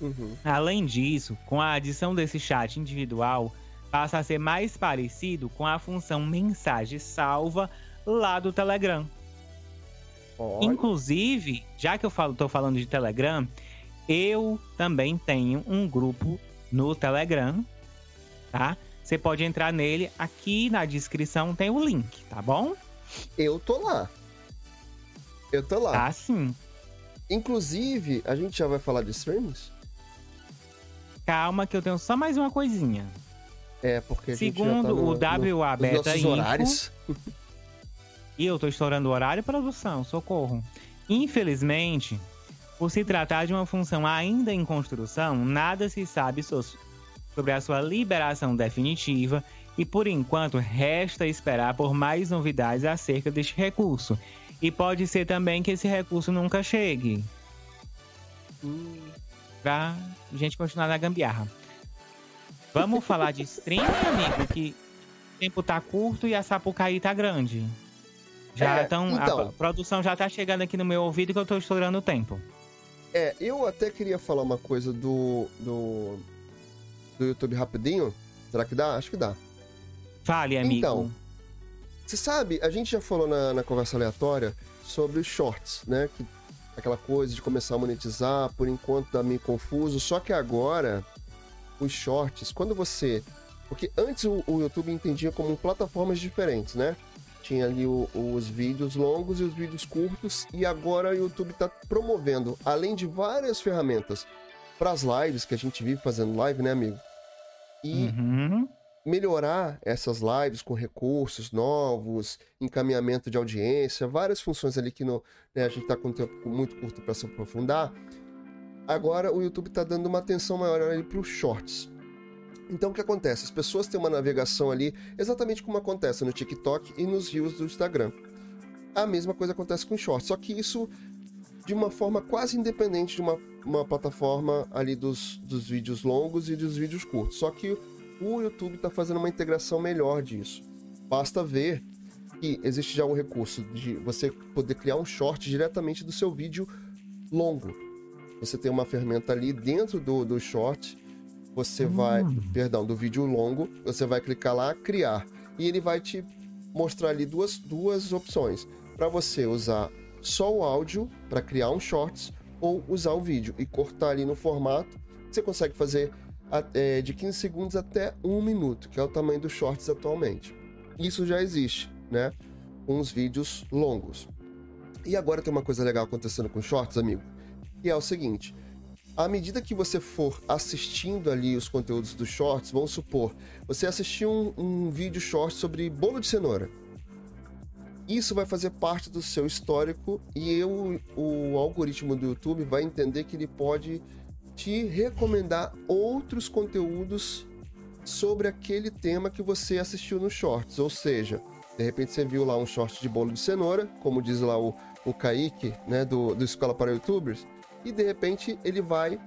Uhum. Além disso, com a adição desse chat individual, passa a ser mais parecido com a função mensagem salva lá do Telegram. Olha. Inclusive, já que eu falo, tô falando de Telegram, eu também tenho um grupo no Telegram, tá? Você pode entrar nele, aqui na descrição tem o link, tá bom? Eu tô lá. Eu tô lá. Tá sim. Inclusive, a gente já vai falar de streams? Calma que eu tenho só mais uma coisinha. É, porque a Segundo gente já tá no, o WA Beta Info, horários. E eu tô estourando o horário produção, socorro. Infelizmente, por se tratar de uma função ainda em construção, nada se sabe sobre a sua liberação definitiva e por enquanto resta esperar por mais novidades acerca deste recurso. E pode ser também que esse recurso nunca chegue. Pra gente continuar na gambiarra. Vamos falar de stream, amigo, que o tempo tá curto e a Sapucaí tá grande. Já. É, então, a produção já tá chegando aqui no meu ouvido que eu tô estourando o tempo. É, eu até queria falar uma coisa do. do. do YouTube rapidinho. Será que dá? Acho que dá. Fale, amigo. Então, você sabe, a gente já falou na, na conversa aleatória sobre os shorts, né? Que, aquela coisa de começar a monetizar, por enquanto tá meio confuso. Só que agora, os shorts, quando você. Porque antes o, o YouTube entendia como plataformas diferentes, né? Tinha ali o, os vídeos longos e os vídeos curtos, e agora o YouTube está promovendo, além de várias ferramentas para as lives, que a gente vive fazendo live, né, amigo? E uhum. melhorar essas lives com recursos novos, encaminhamento de audiência, várias funções ali que no, né, a gente está com um tempo muito curto para se aprofundar. Agora o YouTube está dando uma atenção maior ali para os shorts. Então o que acontece? As pessoas têm uma navegação ali exatamente como acontece no TikTok e nos Reels do Instagram. A mesma coisa acontece com o Shorts, só que isso de uma forma quase independente de uma, uma plataforma ali dos, dos vídeos longos e dos vídeos curtos. Só que o YouTube está fazendo uma integração melhor disso. Basta ver que existe já um recurso de você poder criar um short diretamente do seu vídeo longo. Você tem uma ferramenta ali dentro do, do short você vai, hum. perdão, do vídeo longo, você vai clicar lá, criar, e ele vai te mostrar ali duas, duas opções para você usar só o áudio para criar um shorts ou usar o vídeo e cortar ali no formato. Você consegue fazer é, de 15 segundos até um minuto, que é o tamanho dos shorts atualmente. Isso já existe, né? Com os vídeos longos. E agora tem uma coisa legal acontecendo com shorts, amigo, que é o seguinte: à medida que você for assistindo ali os conteúdos dos shorts, vamos supor, você assistiu um, um vídeo short sobre bolo de cenoura. Isso vai fazer parte do seu histórico e eu, o algoritmo do YouTube vai entender que ele pode te recomendar outros conteúdos sobre aquele tema que você assistiu nos shorts. Ou seja, de repente você viu lá um short de bolo de cenoura, como diz lá o, o Kaique, né, do, do Escola para Youtubers e de repente ele vai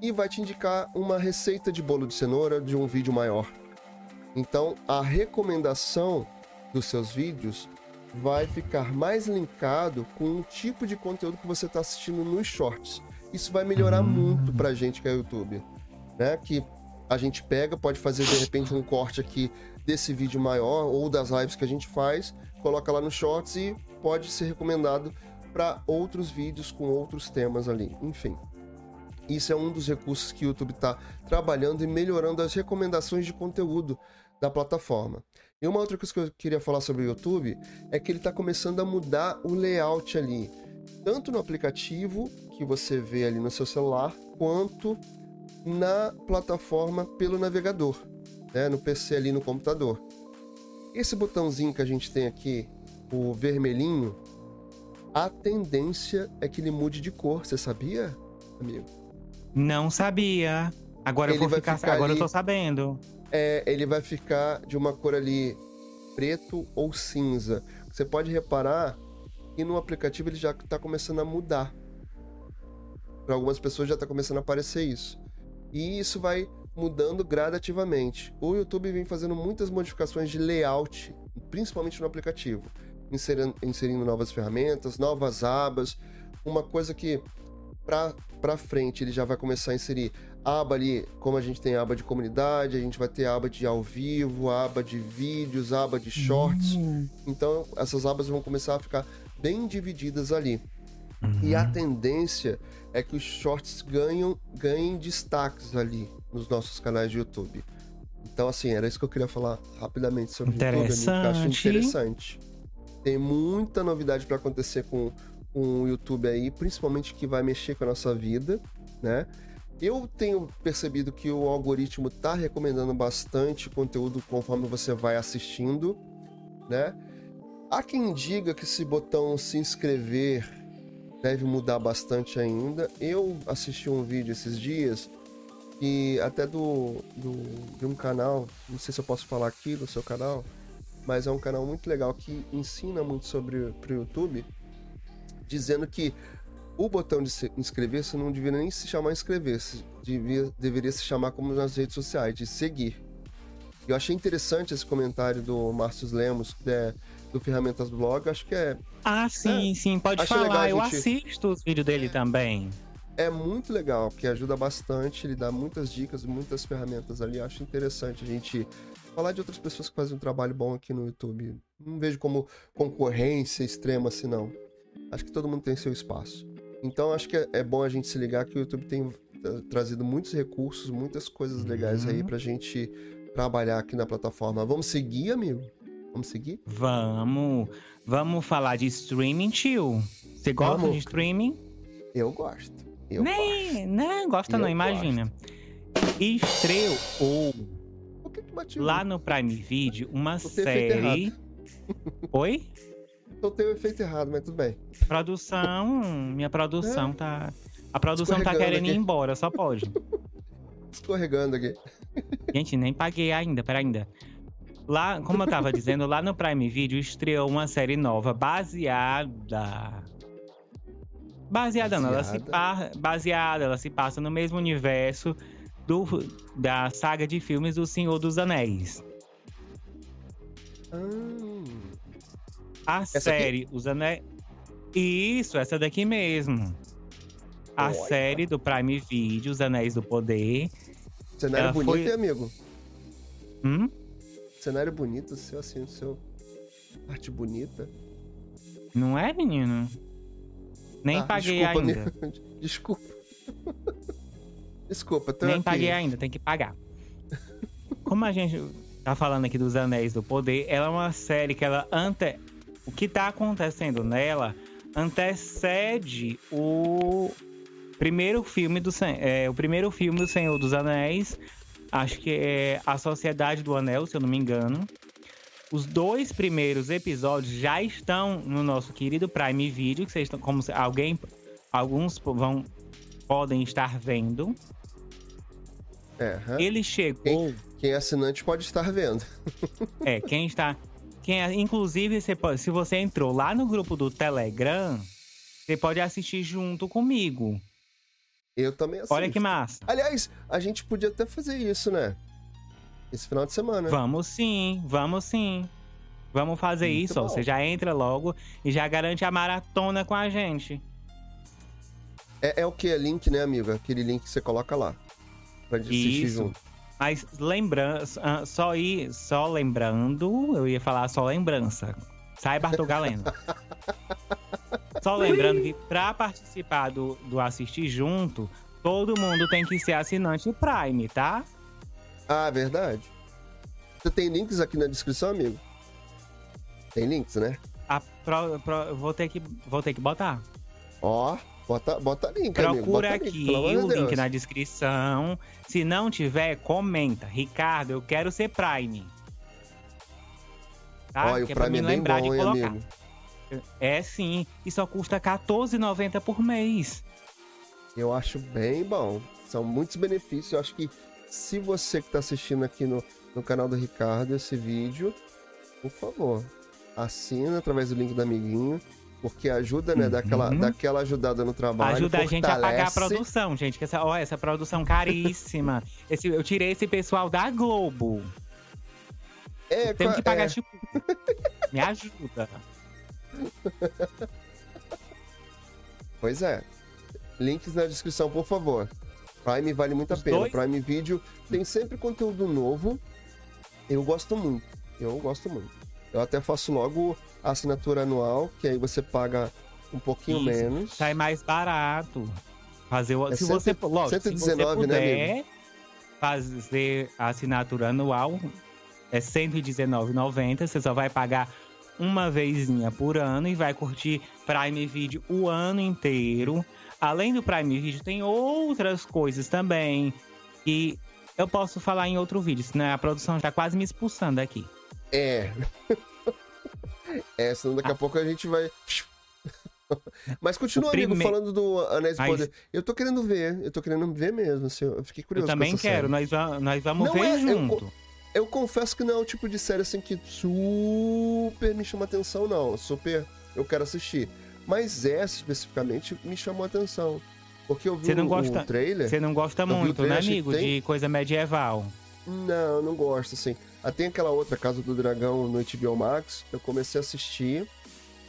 e vai te indicar uma receita de bolo de cenoura de um vídeo maior. Então, a recomendação dos seus vídeos vai ficar mais linkado com o tipo de conteúdo que você está assistindo nos shorts. Isso vai melhorar muito para a gente que é YouTube, né? Que a gente pega, pode fazer de repente um corte aqui desse vídeo maior ou das lives que a gente faz, coloca lá no shorts e pode ser recomendado para outros vídeos com outros temas ali. Enfim, isso é um dos recursos que o YouTube está trabalhando e melhorando as recomendações de conteúdo da plataforma. E uma outra coisa que eu queria falar sobre o YouTube é que ele está começando a mudar o layout ali, tanto no aplicativo que você vê ali no seu celular, quanto na plataforma pelo navegador, né? no PC ali no computador. Esse botãozinho que a gente tem aqui, o vermelhinho, a tendência é que ele mude de cor, você sabia, amigo? Não sabia. Agora eu Ele vou vai ficar, ficar agora ali- eu tô sabendo. É, ele vai ficar de uma cor ali preto ou cinza. Você pode reparar que no aplicativo ele já está começando a mudar. Para algumas pessoas já está começando a aparecer isso. E isso vai mudando gradativamente. O YouTube vem fazendo muitas modificações de layout, principalmente no aplicativo, inserindo, inserindo novas ferramentas, novas abas. Uma coisa que para frente ele já vai começar a inserir aba ali, como a gente tem aba de comunidade, a gente vai ter aba de ao vivo, aba de vídeos, aba de shorts. Hum. Então essas abas vão começar a ficar bem divididas ali. E Uhum. a tendência é que os shorts ganham, ganhem destaques ali nos nossos canais de YouTube. Então, assim, era isso que eu queria falar rapidamente sobre o YouTube, que eu acho Interessante. Tem muita novidade para acontecer com, com o YouTube aí, principalmente que vai mexer com a nossa vida, né? Eu tenho percebido que o algoritmo tá recomendando bastante conteúdo conforme você vai assistindo, né? Há quem diga que esse botão se inscrever deve mudar bastante ainda. Eu assisti um vídeo esses dias e até do, do de um canal, não sei se eu posso falar aqui do seu canal, mas é um canal muito legal que ensina muito sobre pro YouTube, dizendo que o botão de se inscrever-se não deveria nem se chamar inscrever-se, devia, deveria se chamar como nas redes sociais, de seguir. Eu achei interessante esse comentário do Márcio Lemos, é do Ferramentas Blog, acho que é Ah, sim, sim, pode falar. a Eu gente- assisto os vídeos dele também. é muito legal, porque ajuda bastante, ele dá muitas dicas, muitas ferramentas ali. Acho interessante a gente falar de outras pessoas que fazem um trabalho bom aqui no YouTube. Não vejo como concorrência extrema assim, não. Acho que todo mundo tem seu espaço. Então acho que é, é bom a gente se ligar que o YouTube tem eh, trazido muitos recursos, muitas coisas legais aí Uhum. pra gente trabalhar aqui na plataforma. Vamos seguir, amigo? Vamos seguir? Vamos, vamos falar de streaming, tio. Você gosta Vamos. de streaming? Eu gosto. Eu gosto. Nem, não gosta não, Eu imagina. Estreou Lá no Prime Video uma série. Oi? Soltei o efeito errado, mas tudo bem. Produção, minha produção tá. A produção tá querendo ir aqui. embora, só pode. Escorregando aqui. Gente, nem paguei ainda, pera ainda. Lá, como eu tava dizendo, lá no Prime Video estreou uma série nova baseada. Baseada, não, ela se Baseada? pa... baseada, ela se passa no mesmo universo do, da saga de filmes do Senhor dos Anéis. Ah, A Essa série Os Anéis. Isso, essa daqui mesmo. A Olha. série do Prime Video, Os Anéis do Poder. cenário Ela bonito, foi- hein, amigo? Hum? Cenário bonito, seu assim, seu. Arte bonita. Não é, menino? Nem Ah, paguei desculpa, ainda. amigo. Desculpa. Desculpa, tô Nem aqui. paguei ainda, tem que pagar. Como a gente tá falando aqui dos Anéis do Poder, ela é uma série que ela ante... O que tá acontecendo nela antecede o primeiro filme do Sen- é, o primeiro filme do Senhor dos Anéis. Acho que é A Sociedade do Anel, se eu não me engano. Os dois primeiros episódios já estão no nosso querido Prime Video, que vocês estão como alguém alguns vão podem estar vendo. Aham. Ele chegou. Quem é assinante pode estar vendo. É, quem está. Quem, é- inclusive, você pode- se você entrou lá no grupo do Telegram, você pode assistir junto comigo. Eu também assisto. Olha que massa. Aliás, a gente podia até fazer isso, né? Esse final de semana. Vamos sim, vamos sim. Vamos fazer Muito isso, ó. Você já entra logo e já garante a maratona com a gente. É, é o que? É link, né, amigo? Aquele link que você coloca lá. Pra gente assistir Isso. junto. Mas lembrando, só ir, só lembrando, eu ia falar só lembrança. Sai Bartol Galeno. só lembrando que pra participar do, do Assistir Junto, todo mundo tem que ser assinante Prime, tá? Ah, verdade. Você tem links aqui na descrição, amigo? Tem links, né? A pro- pro- vou, ter que, vou ter que botar. Ó, Bota, bota link, amigo. Procura Bota link, aqui de o link na descrição. Se não tiver, comenta. Ricardo, eu quero ser Prime. Tá? Olha, o é Prime é me bem lembrar bom, de hein, colocar. amigo? É sim, e só custa R$14,90 por mês. Eu acho bem bom. São muitos benefícios. Eu acho que se você que está assistindo aqui no, no canal do Ricardo esse vídeo, por favor, assina através do link do amiguinho, porque ajuda, né? Daquela, Uhum. daquela ajudada no trabalho. Ajuda a gente a pagar a fortalece. produção, gente. Que essa, ó, essa produção caríssima. Esse, eu tirei esse pessoal da Globo. É, Tenho que é, pagar, tipo. Me ajuda. Pois é. Links na descrição, por favor. Prime vale muito a Os pena. dois? Prime Video tem sempre conteúdo novo. Eu gosto muito. Eu gosto muito. Eu até faço logo a assinatura anual, que aí você paga um pouquinho Isso. menos. Sai mais barato. Fazer o, É se cento- você, lógico, se 119, você né, puder fazer a assinatura anual, é R$ 119,90. Você só vai pagar uma vezinha por ano e vai curtir Prime Video o ano inteiro. Além do Prime Video, tem outras coisas também que eu posso falar em outro vídeo, senão a produção já tá quase me expulsando aqui. É. é, senão daqui a Ah. pouco a gente vai. Mas continua, amigo, falando do Anéis do Poder. Eu tô querendo ver, eu tô querendo ver mesmo, assim, eu fiquei Eu curioso. com também quero, série. nós, va- nós vamos Não ver é, eu junto. Eu confesso que não é o tipo de série assim que super me chama atenção, não. Super eu quero assistir. Mas essa especificamente me chamou atenção. Porque eu vi Você não o, gosta- o trailer. Você não gosta muito, trailer, né, achei que amigo? tem- De coisa medieval. Não, não gosto, assim. Ah, tem aquela outra Casa do Dragão no HBO Max. Eu comecei a assistir,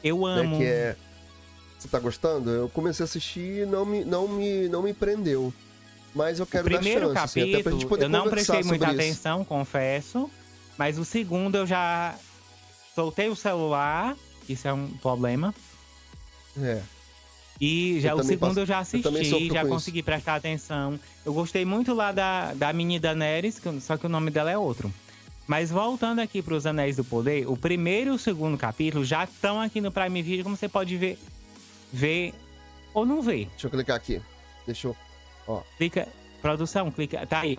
Eu né? amo. Que é. Você tá gostando? Eu comecei a assistir e não me, não me, não me prendeu. Mas eu o quero primeiro dar chance, assim, até pra gente capítulo, poder eu não prestei muita sobre isso. atenção, confesso. Mas o segundo eu já soltei o celular, isso é um problema. É. E já Eu o segundo passo- eu já eu assisti, sofro já com isso. consegui prestar atenção. Eu gostei muito lá da, da mini Daenerys, eu- só que o nome dela é outro. Mas voltando aqui para os Anéis do Poder, o primeiro e o segundo capítulo já estão aqui no Prime Video, como você pode ver, ver ou não ver. Deixa eu clicar aqui. Deixa eu. Clica, produção, clica, tá aí.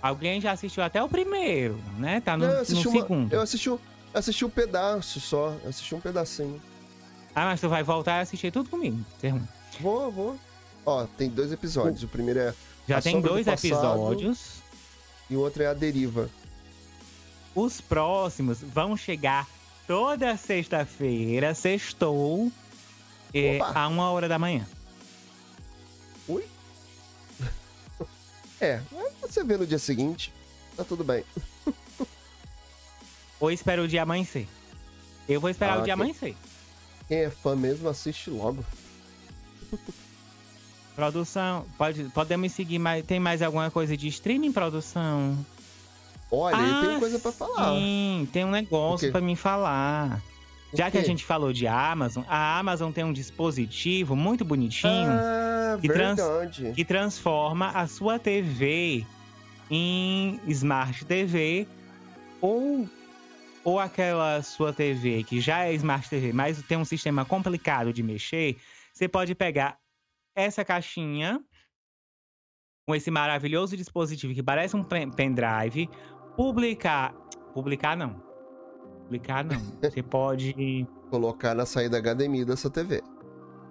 Alguém já assistiu até o primeiro, né? Tá no, eu no assisti, uma- segundo. eu assisti, um- assisti um pedaço só. Eu assisti um pedacinho. Ah, mas tu vai voltar e assistir tudo comigo. Vou, vou. Ó, tem dois episódios. O primeiro é. Já tem do dois Passado. episódios. E o outro é a deriva. Os próximos vão chegar toda sexta-feira, sextou, é, a uma hora da manhã. Ui? é, você vê no dia seguinte. Tá tudo bem. Ou espera o dia amanhecer. Eu vou esperar Ah, o dia ok. amanhecer. Quem é fã mesmo, assiste logo. Produção, pode, podemos seguir mais. Tem mais alguma coisa de streaming, produção? Olha, eu Ah, tenho coisa pra falar. Sim, tem um negócio pra me falar. Já que a gente falou de Amazon, a Amazon tem um dispositivo muito bonitinho Ah, que trans- verdade. que transforma a sua TV em Smart TV ou ou aquela sua TV que já é Smart TV, mas tem um sistema complicado de mexer, você pode pegar essa caixinha com esse maravilhoso dispositivo que parece um pen- pendrive, publicar, publicar não. Publicar não. Você pode Colocar na saída HDMI dessa TV.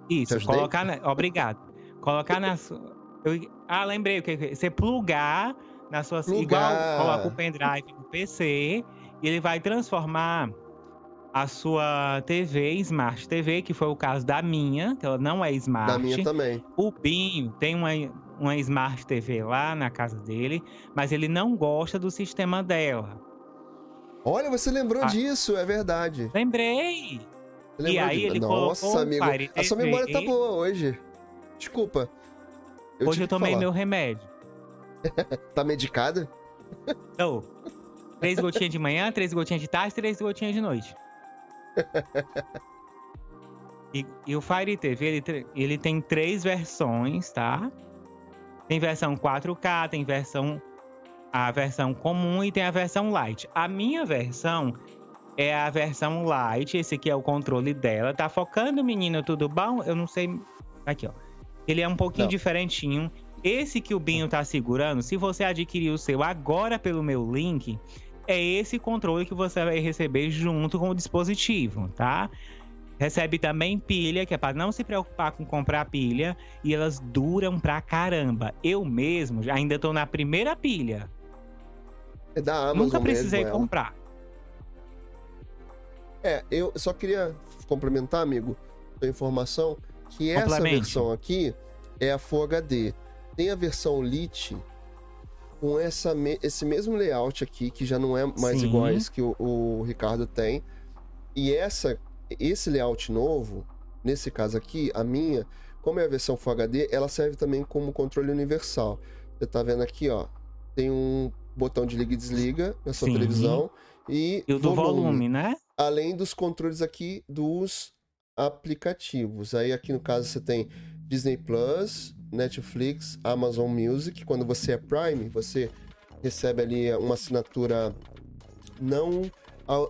Te Isso, colocar na... Obrigado. Colocar na sua... eu- Ah, lembrei o que você plugar na sua Plugar. igual coloca o pendrive no PC e ele vai transformar a sua TV em Smart TV, que foi o caso da minha, que ela não é Smart. Da minha também. O Binho tem uma, uma Smart TV lá na casa dele, mas ele não gosta do sistema dela. Olha, você lembrou Ah. disso, é verdade. Lembrei! E aí de- ele Nossa, amigo. Fire A sua memória tá boa hoje. Desculpa. Eu Hoje eu tomei falar. meu remédio. Tá medicada? Então, três gotinhas de manhã, três gotinhas de tarde, três gotinhas de noite. E, e o Fire TV, ele, ele tem três versões, tá? Tem versão 4K, tem versão a versão comum e tem a versão light. A minha versão é a versão light, esse aqui é o controle dela. Tá focando, menino? Tudo bom? Eu não sei Aqui, ó. Ele é um pouquinho Não. diferentinho. Esse que o Binho tá segurando, se você adquirir o seu agora pelo meu link, é esse controle que você vai receber junto com o dispositivo, tá? Recebe também pilha, que é para não se preocupar com comprar pilha, e elas duram pra caramba. Eu mesmo ainda tô na primeira pilha. É da Amazon Nunca precisei mesmo, comprar. É, eu só queria complementar, amigo, a informação que essa versão aqui é a Full HD. Tem a versão Lite com essa me- esse mesmo layout aqui, que já não é mais Sim. igual a esse que o, o Ricardo tem. E essa, esse layout novo, nesse caso aqui, a minha, como é a versão Full HD, ela serve também como controle universal. Você tá vendo aqui, ó, tem um botão de liga e desliga na sua Sim. televisão e, E o do volume, né? além dos controles aqui dos aplicativos. Aí aqui no caso você tem Disney Plus, Netflix, Amazon Music. Quando você é Prime, você recebe ali uma assinatura não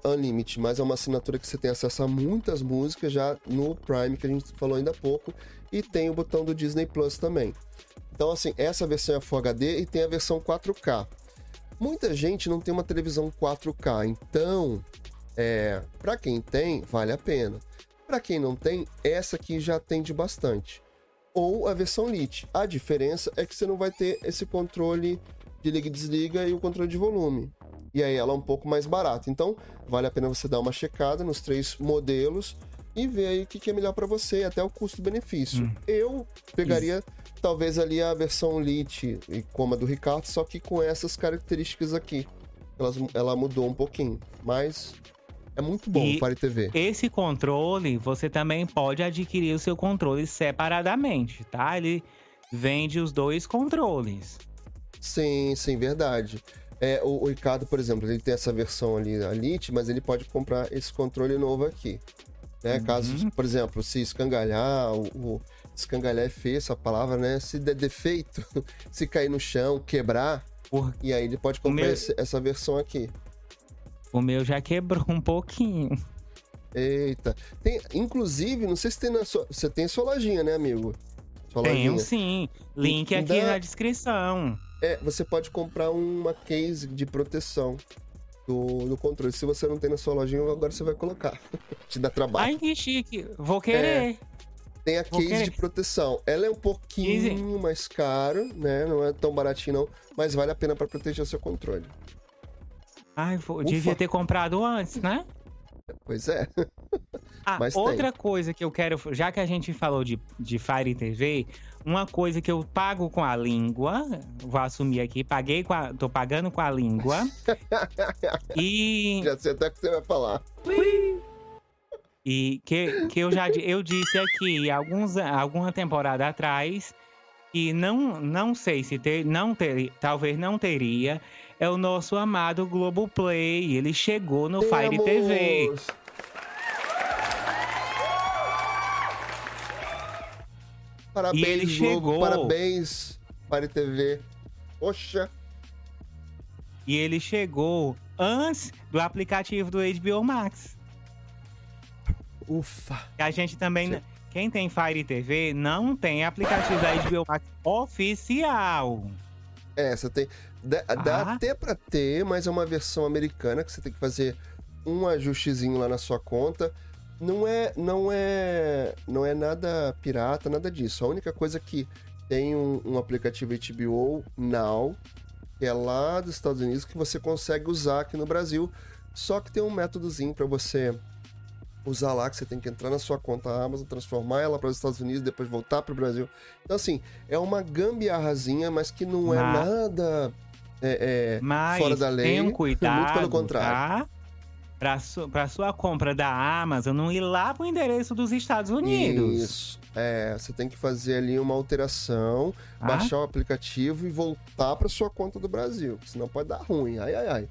Unlimited, mas é uma assinatura que você tem acesso a muitas músicas já no Prime, que a gente falou ainda há pouco, e tem o botão do Disney Plus também. Então, assim, essa versão é Full HD e tem a versão 4K. Muita gente não tem uma televisão 4K, então é, para quem tem, vale a pena. Para quem não tem, essa aqui já atende bastante. Ou a versão Lite. A diferença é que você não vai ter esse controle de liga e desliga e o controle de volume. E aí ela é um pouco mais barata. Então, vale a pena você dar uma checada nos três modelos e ver aí o que que é melhor para você, até o custo-benefício. Hum. Eu pegaria talvez ali a versão Lite, e como a do Ricardo, só que com essas características aqui. Elas, ela mudou um pouquinho, mas é muito bom E- o Fire TV. Esse controle, você também pode adquirir o seu controle separadamente, tá? Ele vende os dois controles. Sim, sim, verdade. É, o, o Ricardo, por exemplo, ele tem essa versão ali, a Lite, mas ele pode comprar esse controle novo aqui. Né? Uhum. Caso, por exemplo, se escangalhar, o, o- escangalhar é feio essa palavra, né? Se der defeito, se cair no chão, quebrar, Por- e aí ele pode comprar meu- esse- essa versão aqui. O meu já quebrou um pouquinho. Eita. Tem, inclusive, não sei se tem na sua. Você tem sua lojinha, né, amigo? Sua Tenho lojinha. sim. Link aqui Dá- na descrição. É, você pode comprar uma case de proteção do, do controle. Se você não tem na sua lojinha, agora você vai colocar. Te dá trabalho. Ai, que chique. Vou querer. tem a vou case querer. de proteção. Ela é um pouquinho mais caro, né? Não é tão baratinho não, mas vale a pena para proteger o seu controle. Ai, vou- devia ter comprado antes, né? Pois é. Ah, Mas tem. outra coisa que eu quero, já que a gente falou de, de Fire TV, uma coisa que eu pago com a língua, vou assumir aqui, paguei com a, tô pagando com a língua. e Já sei até o que você vai falar. e que, que eu já eu disse aqui alguns, alguma temporada atrás que não, não sei se ter, não ter, talvez não teria, é o nosso amado Globoplay. Ele chegou no Fire TV. Temos! Parabéns, E ele Globo, chegou. Parabéns, Fire TV. Poxa, E ele chegou antes do aplicativo do HBO Max. ufa. Que a gente também. Sim. Quem tem Fire TV não tem aplicativo da HBO Max oficial. É, você tem. Dá, dá Ah. até pra ter, mas é uma versão americana que você tem que fazer um ajustezinho lá na sua conta. Não é, não é, não é nada pirata, nada disso. A única coisa que tem um, um aplicativo HBO Now, que é lá dos Estados Unidos, que você consegue usar aqui no Brasil. Só que tem um métodozinho pra você usar lá, que você tem que entrar na sua conta Amazon, transformar ela para os Estados Unidos, depois voltar para o Brasil. Então, assim, é uma gambiarrazinha, mas que não é Mas- nada é, é, Mas fora da lei. tenham cuidado, muito pelo contrário. tá? Pra, su sua compra da Amazon não ir lá pro endereço dos Estados Unidos. Isso. É, você tem que fazer ali uma alteração, tá? baixar o aplicativo e voltar para sua conta do Brasil, senão pode dar ruim. Ai, ai, ai.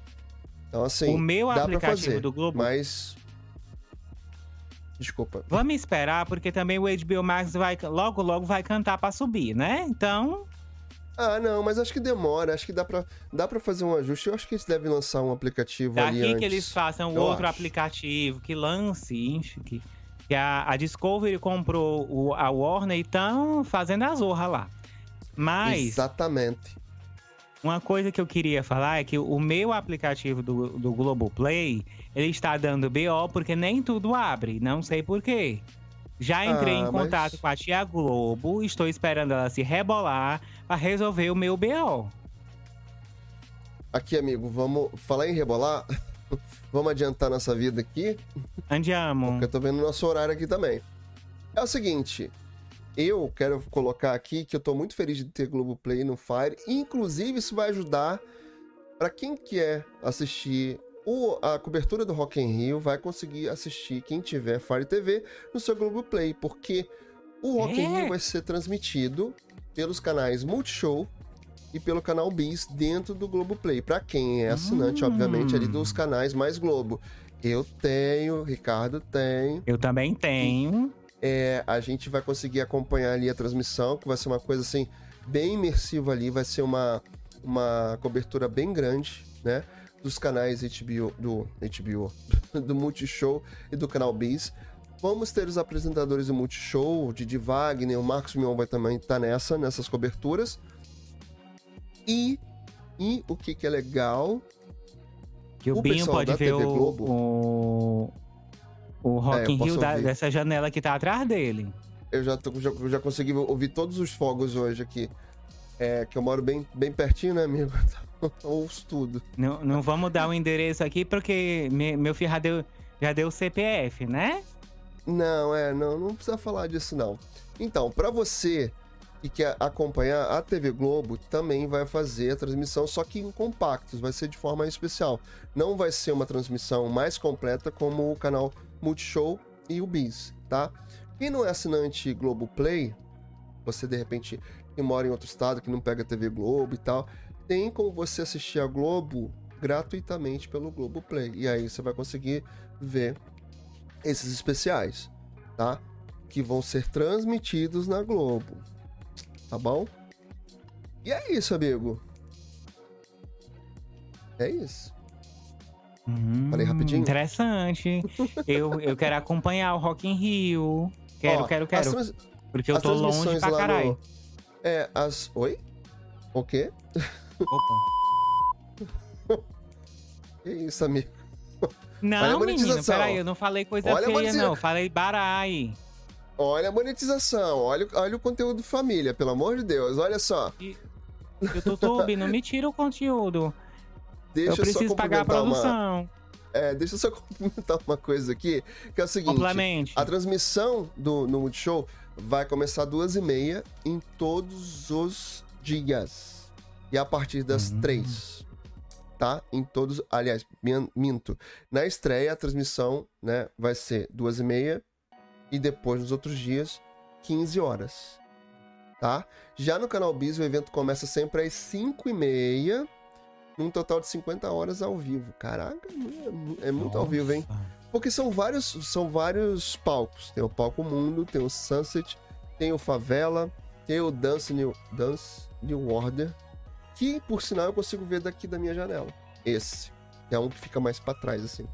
Então, assim, o meu dá aplicativo fazer, do Globo. mas... Desculpa. Vamos esperar, porque também o HBO Max vai logo, logo vai cantar pra subir, né? Então, Ah, não, mas acho que demora. Acho que dá pra, dá pra fazer um ajuste. Eu acho que eles devem lançar um aplicativo ali daqui antes. que eles façam eu outro acho. aplicativo, que lance, ixi, que que a, a Discovery comprou o, a Warner e estão fazendo a zorra lá. Mas Exatamente. uma coisa que eu queria falar é que o meu aplicativo do, do Globoplay, ele está dando BO porque nem tudo abre. Não sei por quê. Já entrei Ah, em mas- contato com a tia Globo, estou esperando ela se rebolar para resolver o meu BO. Aqui, amigo, vamos falar em rebolar. vamos adiantar nossa vida aqui, Andiamo. porque eu tô vendo o nosso horário aqui também. É o seguinte, eu quero colocar aqui que eu tô muito feliz de ter Globoplay no Fire. Inclusive, isso vai ajudar para quem quer assistir o- a cobertura do Rock in Rio, vai conseguir assistir quem tiver Fire TV no seu Globoplay, porque o Rock in É? Rio vai ser transmitido pelos canais Multishow e pelo canal Bis dentro do Globoplay. Para quem é assinante, Hum. obviamente, ali dos canais mais Globo. Eu tenho, Ricardo tem. Eu também tenho. É, a gente vai conseguir acompanhar ali a transmissão, que vai ser uma coisa assim, bem imersiva ali, vai ser uma, uma cobertura bem grande, né? Dos canais HBO, do HBO, do Multishow e do canal Bis. Vamos ter os apresentadores do Multishow, o Didi Wagner, o Marcos Mion vai também estar nessa, nessas coberturas. E, e o que, que é legal, Que o, O Binho pode da ver TV o, Globo- o, o Rock É, in Rio da- dessa janela que tá atrás dele. Eu já, tô- já, já consegui ouvir todos os fogos hoje aqui. É, que eu moro bem, bem pertinho, né, amigo? Ouço tudo. Não, não vamos dar o endereço aqui porque me- meu filho já deu, já deu CPF, né? Não, é, não, não precisa falar disso, não. Então, pra você que quer acompanhar, a TV Globo também vai fazer a transmissão, só que em compactos, vai ser de forma especial. Não vai ser uma transmissão mais completa como o canal Multishow e o Bis, tá? Quem não é assinante Globoplay, você de repente que mora em outro estado, que não pega TV Globo e tal, tem como você assistir a Globo gratuitamente pelo Globoplay. E aí você vai conseguir ver esses especiais, tá? Que vão ser transmitidos na Globo. Tá bom? E é isso, amigo. É isso. Hum, Falei rapidinho? Interessante. eu, eu quero acompanhar o Rock in Rio. Quero, Ó, quero, quero. trans- Porque eu tô longe pra caralho. no- É, as. Oi? O quê? Opa. Que isso, amigo? Não, menino, peraí, eu não falei coisa Olha feia, não. Falei barai. Olha a monetização, olha, o- olha o conteúdo família, pelo amor de Deus. Olha só. YouTube, não me tira o conteúdo. Deixa eu preciso pagar a complementar uma- produção. É, deixa eu só complementar uma coisa aqui, que é o seguinte. Complemente. A transmissão do, no Multishow vai começar às duas e meia em todos os dias. E a partir das Hum. três. Tá? Em todos. Aliás, min- minto. Na estreia, a transmissão né, vai ser duas e meia. E depois, nos outros dias, 15 horas. Tá? Já no canal Bis, o evento começa sempre às 5 e meia. Num total de 50 horas ao vivo. Caraca, é mu- é muito ao vivo, hein? Nossa. Porque são vários, são vários palcos. Tem o Palco Mundo, tem o Sunset, tem o Favela, tem o Dance New, Dance New Order, que por sinal eu consigo ver daqui da minha janela. Esse. É um que fica mais pra trás, assim.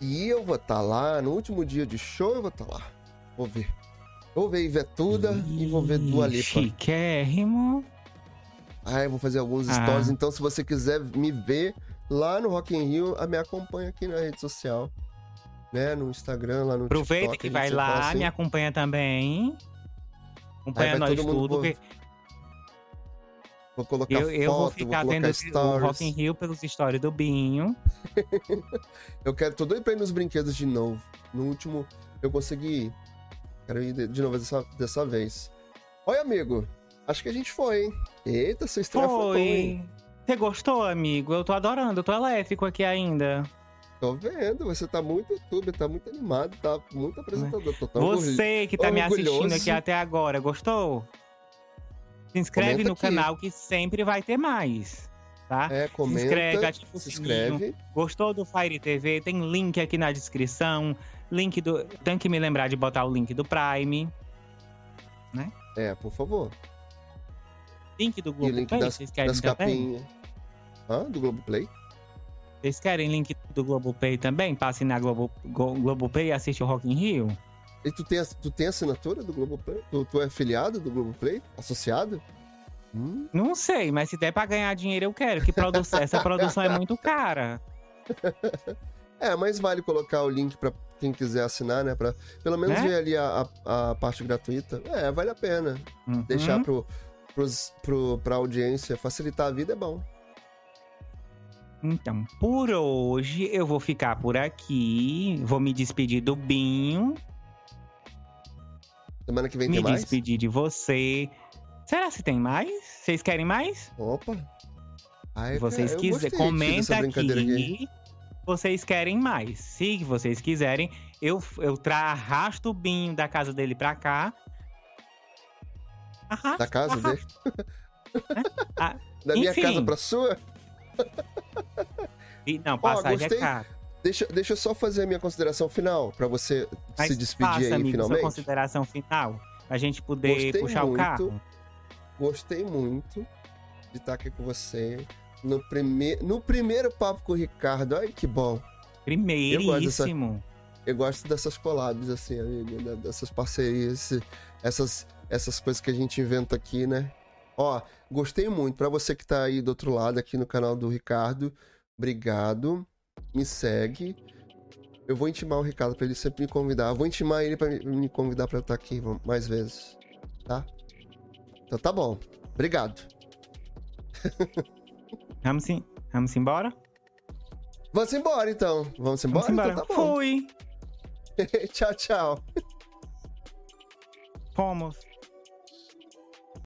E eu vou estar lá, no último dia de show eu vou estar lá. Vou ver. Vou ver Ivetuda e vou ver Dua Lipa. Chiquérrimo. Ah, eu vou fazer alguns Ah. stories, então se você quiser me ver lá no Rock in Rio, a me acompanha aqui na rede social. Né, no Instagram, lá no Aproveita TikTok, que gente vai lá, assim. me acompanha também. Acompanha Aí nós tudo. que Vou colocar Eu, eu vou foto, ficar vou vendo colocar esse- o. Rock in Rio pelos stories do Binho. Eu quero, tô doido pra ir nos brinquedos de novo. No último, eu consegui ir. Quero ir de, novo dessa, dessa vez. Oi, amigo. Acho que a gente foi, hein? Eita, sua estreia foi hein? Foi. Você gostou, amigo? Eu tô adorando, eu tô elétrico aqui ainda. Tô vendo, você tá muito youtuber, tá muito animado, tá muito apresentador. Tô tão orgulho- Você que tá me assistindo aqui até agora, gostou? Se inscreve Comenta no aqui. canal que sempre vai ter mais, tá? É, comenta, inscreve, ativa o se inscreve. Gostou do Fire TV? Tem link aqui na descrição. Link do. Tem que me lembrar de botar o link do Prime. É, por favor. Link do E o Google link Play, das, vocês querem das também? capinhas. Hã? Do Globoplay? Vocês querem link do Globoplay também? Pra assinar Globo, Globoplay e assiste o Rock in Rio? E tu tem, tu tem assinatura do Globoplay? Tu, tu é afiliado do Globoplay? Associado? Hum, Não sei, mas se der pra ganhar dinheiro, eu quero. Que produ essa produção é muito cara. É, mas vale colocar o link pra quem quiser assinar, né? Pra pelo menos Né? ver ali a, a, a parte gratuita. É, vale a pena. Uhum. Deixar pro, pros, pro, pra audiência facilitar a vida é bom. Então, por hoje eu vou ficar por aqui. Vou me despedir do Binho. Semana que vem me tem mais? despedir de você. Será se tem mais? Vocês querem mais? Opa! Ai, Se vocês cara, quiserem, comenta brincadeira aqui. Vocês querem mais? Se vocês quiserem, eu, eu tra arrasto o Binho da casa dele pra cá. Arrasto, Da casa arrasto. dele? Ah, da minha enfim. casa pra sua? E- Não, passagem gostei. é caro. Deixa, deixa eu só fazer a minha consideração final pra você Mas se despedir faça, aí amigo, sua finalmente. consideração final. A gente poder Gostei puxar o muito. carro. Gostei muito de estar aqui com você. No, prime... no primeiro papo com o Ricardo. Ai, que bom. Primeiríssimo. Eu gosto dessas collabs, assim, amigo, né? dessas parcerias, essas, essas coisas que a gente inventa aqui, né? Ó, gostei muito. Pra você que tá aí do outro lado, aqui no canal do Ricardo, obrigado. Me segue. Eu vou intimar o Ricardo pra ele sempre me convidar. Eu vou intimar ele pra me- convidar pra eu estar aqui mais vezes, tá? Então tá bom. Obrigado. Vamos sim. Vamos embora? Vamos embora, então. Vamos embora? Vamos embora. Então tá. Fui. tchau, tchau. Fomos.